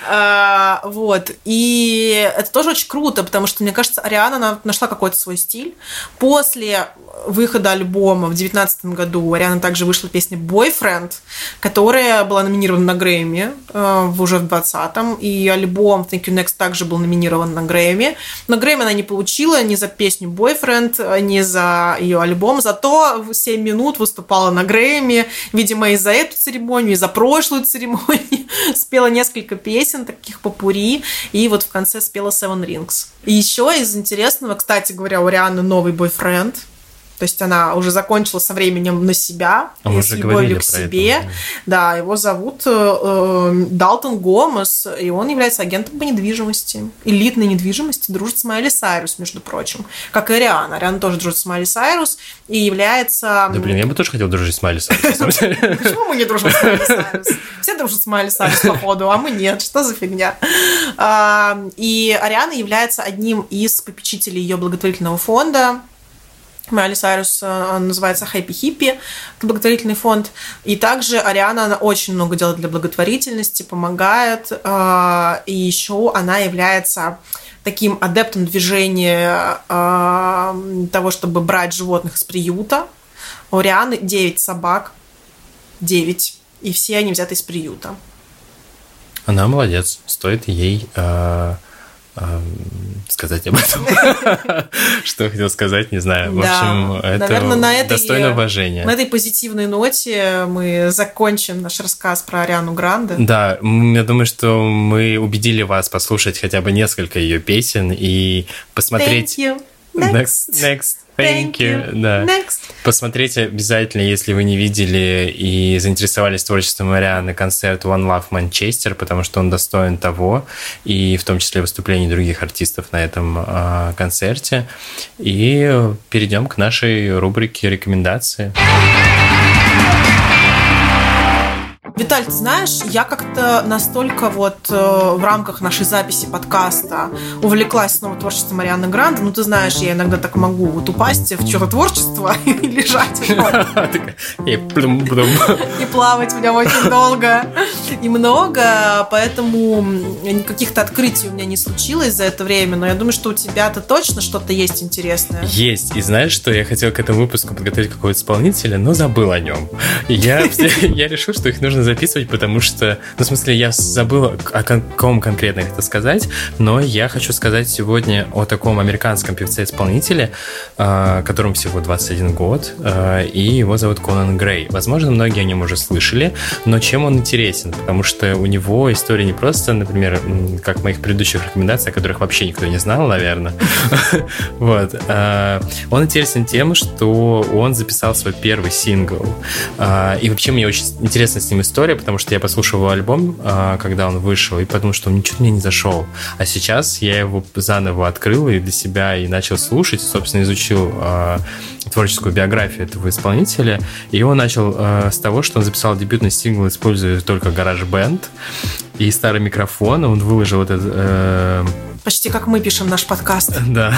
А, вот. И это тоже очень круто, потому что, мне кажется, Ариана нашла какой-то свой стиль. После выхода альбома в 2019 году у Арианы также вышла песня «Boyfriend», которая была номинирована на Грэмми э, уже в 2020-м, и альбом «Thank You Next» также был номинирован на Грэмми. Но Грэмми она не получила ни за песню «Boyfriend», ни за ее альбом, зато в 7 минут выступала на Грэмми, видимо, и за эту церемонию, и за прошлую церемонию, спела несколько песен таких попури, и вот в конце спела «Seven Rings». И еще из интересного, кстати говоря, у Рианы новый бойфренд – то есть она уже закончила со временем на себя, а с любовью к себе. Это. Да, его зовут э, э, Далтон Гомес, и он является агентом по недвижимости. Элитной недвижимости, дружит с Майли Сайрус, между прочим. Как и Риана. Риана тоже дружит с Майли Сайрус и является... Да, блин, я бы тоже хотел дружить с Майли Сайрус. Почему мы не дружим с Майли Сайрус? Все дружат с Майли Сайрус, походу, а мы нет. Что за фигня? А, и Ариана является одним из попечителей ее благотворительного фонда, Майли Сайрус э, называется Happy Hippie, благотворительный фонд. И также Ариана, она очень много делает для благотворительности, помогает. Э, и еще она является таким адептом движения э, того, чтобы брать животных из приюта. У Арианы 9 собак. 9. И все они взяты из приюта. Она молодец. Стоит ей сказать об этом. Что хотел сказать, не знаю. В общем, это достойно уважения. На этой позитивной ноте мы закончим наш рассказ про Ариану Гранде. Да, я думаю, что мы убедили вас послушать хотя бы несколько ее песен и посмотреть... Next. Next. Thank you. Да. Next. Посмотрите обязательно, если вы не видели и заинтересовались творчеством Марианы, концерт One Love Manchester, потому что он достоин того, и в том числе выступлений других артистов на этом э, концерте. И перейдем к нашей рубрике рекомендации. Виталь, ты знаешь, я как-то настолько вот э, в рамках нашей записи подкаста увлеклась снова творчеством Марианны Грант. Ну, ты знаешь, я иногда так могу вот упасть в что-то творчество и лежать И плавать в нем очень долго и много, поэтому каких-то открытий у меня не случилось за это время, но я думаю, что у тебя-то точно что-то есть интересное. Есть. И знаешь, что я хотел к этому выпуску подготовить какого-то исполнителя, но забыл о нем. Я решил, что их нужно записывать, потому что, ну, в смысле, я забыл, о каком конкретно это сказать, но я хочу сказать сегодня о таком американском певце-исполнителе, а, которому всего 21 год, а, и его зовут Конан Грей. Возможно, многие о нем уже слышали, но чем он интересен? Потому что у него история не просто, например, как моих предыдущих рекомендациях, о которых вообще никто не знал, наверное. Вот. А, он интересен тем, что он записал свой первый сингл. И вообще мне очень интересно с ним история, потому что я послушал его альбом, а, когда он вышел, и подумал, что он ничего мне не зашел. А сейчас я его заново открыл и для себя и начал слушать, собственно, изучил а, творческую биографию этого исполнителя. И он начал а, с того, что он записал дебютный сингл, используя только гараж бенд и старый микрофон. Он выложил этот э, Почти как мы пишем наш подкаст. Да.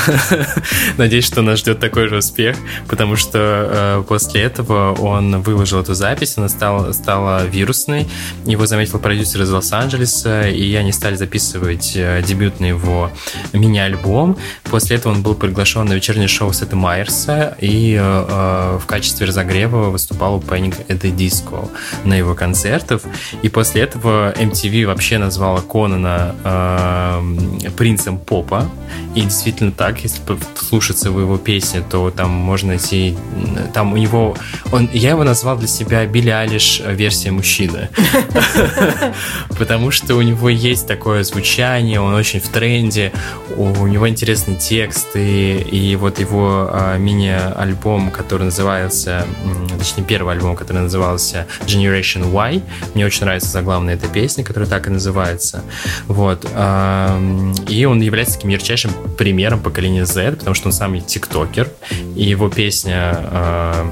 Надеюсь, что нас ждет такой же успех, потому что э, после этого он выложил эту запись, она стала, стала вирусной. Его заметил продюсер из Лос-Анджелеса, и они стали записывать э, дебютный его мини-альбом. После этого он был приглашен на вечернее шоу Сета Майерса и э, э, в качестве разогрева выступал у Panic at the Disco на его концертах. И после этого MTV вообще назвала Конана э, принцем попа. И действительно так, если слушаться в его песни, то там можно найти... Там у него... Он, я его назвал для себя Билли Алиш версия мужчины. Потому что у него есть такое звучание, он очень в тренде, у него интересные тексты, и вот его а, мини-альбом, который называется, точнее, первый альбом, который назывался Generation Y, мне очень нравится заглавная эта песня, которая так и называется. Вот. И он является таким ярчайшим примером поколения Z, потому что он сам тиктокер, и его песня а,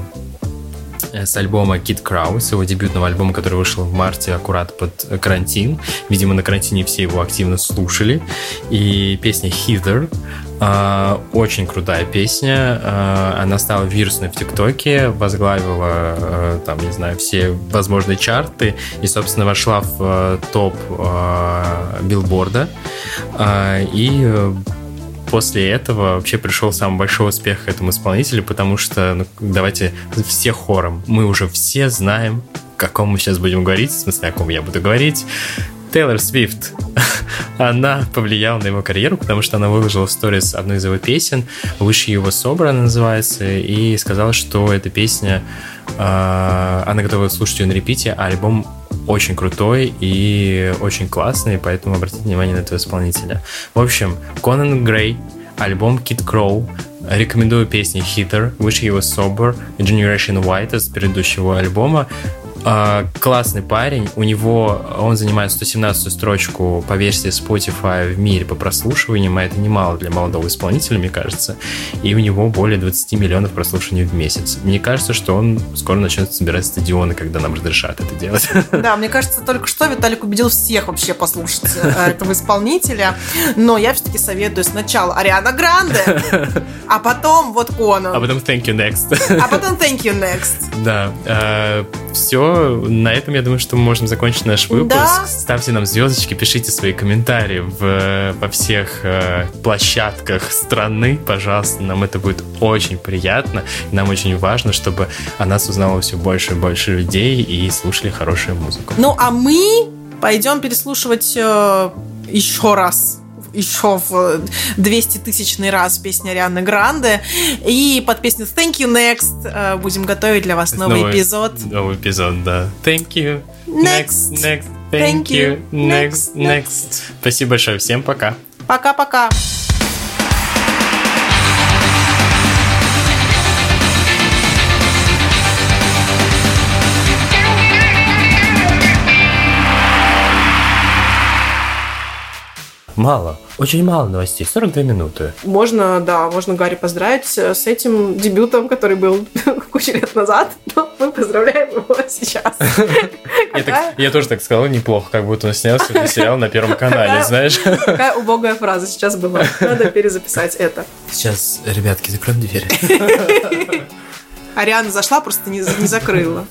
с альбома Kid Crow, с его дебютного альбома, который вышел в марте аккурат под карантин. Видимо, на карантине все его активно слушали. И песня Heather, Uh, очень крутая песня. Uh, она стала вирусной в ТикТоке, возглавила, uh, там, не знаю, все возможные чарты и, собственно, вошла в топ билборда. И после этого вообще пришел самый большой успех этому исполнителю, потому что, ну, давайте все хором, мы уже все знаем, о каком мы сейчас будем говорить, в смысле, о ком я буду говорить. Тейлор Свифт. она повлияла на его карьеру, потому что она выложила в сторис одну из его песен, «Выше его собра» называется, и сказала, что эта песня, э, она готова слушать ее на репите, а альбом очень крутой и очень классный, поэтому обратите внимание на этого исполнителя. В общем, Конан Грей, альбом Kid Crow, Рекомендую песни Hitter, Wish He Was Sober и Generation White из предыдущего альбома. А, классный парень, у него, он занимает 117 строчку по версии Spotify в мире по прослушиваниям, а это немало для молодого исполнителя, мне кажется, и у него более 20 миллионов прослушиваний в месяц. Мне кажется, что он скоро начнет собирать стадионы, когда нам разрешат это делать. Да, мне кажется, только что Виталик убедил всех вообще послушать э, этого исполнителя, но я все-таки советую сначала Ариана Гранде, а потом вот Конан. А потом Thank You Next. А потом Thank You Next. Да, э, все, на этом я думаю, что мы можем закончить наш выпуск. Да. Ставьте нам звездочки, пишите свои комментарии в, во всех э, площадках страны, пожалуйста. Нам это будет очень приятно. Нам очень важно, чтобы о нас узнало все больше и больше людей и слушали хорошую музыку. Ну, а мы пойдем переслушивать э, еще раз еще в 200 тысячный раз песня Арианы Гранде. И под песню Thank You Next э, будем готовить для вас новый, новый эпизод. Новый эпизод, да. Thank you. Next. Next. Thank, Thank you. Next. Next. Next. Спасибо большое. Всем пока. Пока-пока. Мало. Очень мало новостей. 42 минуты. Можно, да, можно Гарри поздравить с этим дебютом, который был кучу лет назад. Но мы поздравляем его сейчас. Я, тоже так сказала, неплохо, как будто он снялся сериал на Первом канале, знаешь. Какая убогая фраза сейчас была. Надо перезаписать это. Сейчас, ребятки, закроем двери. Ариана зашла, просто не, не закрыла.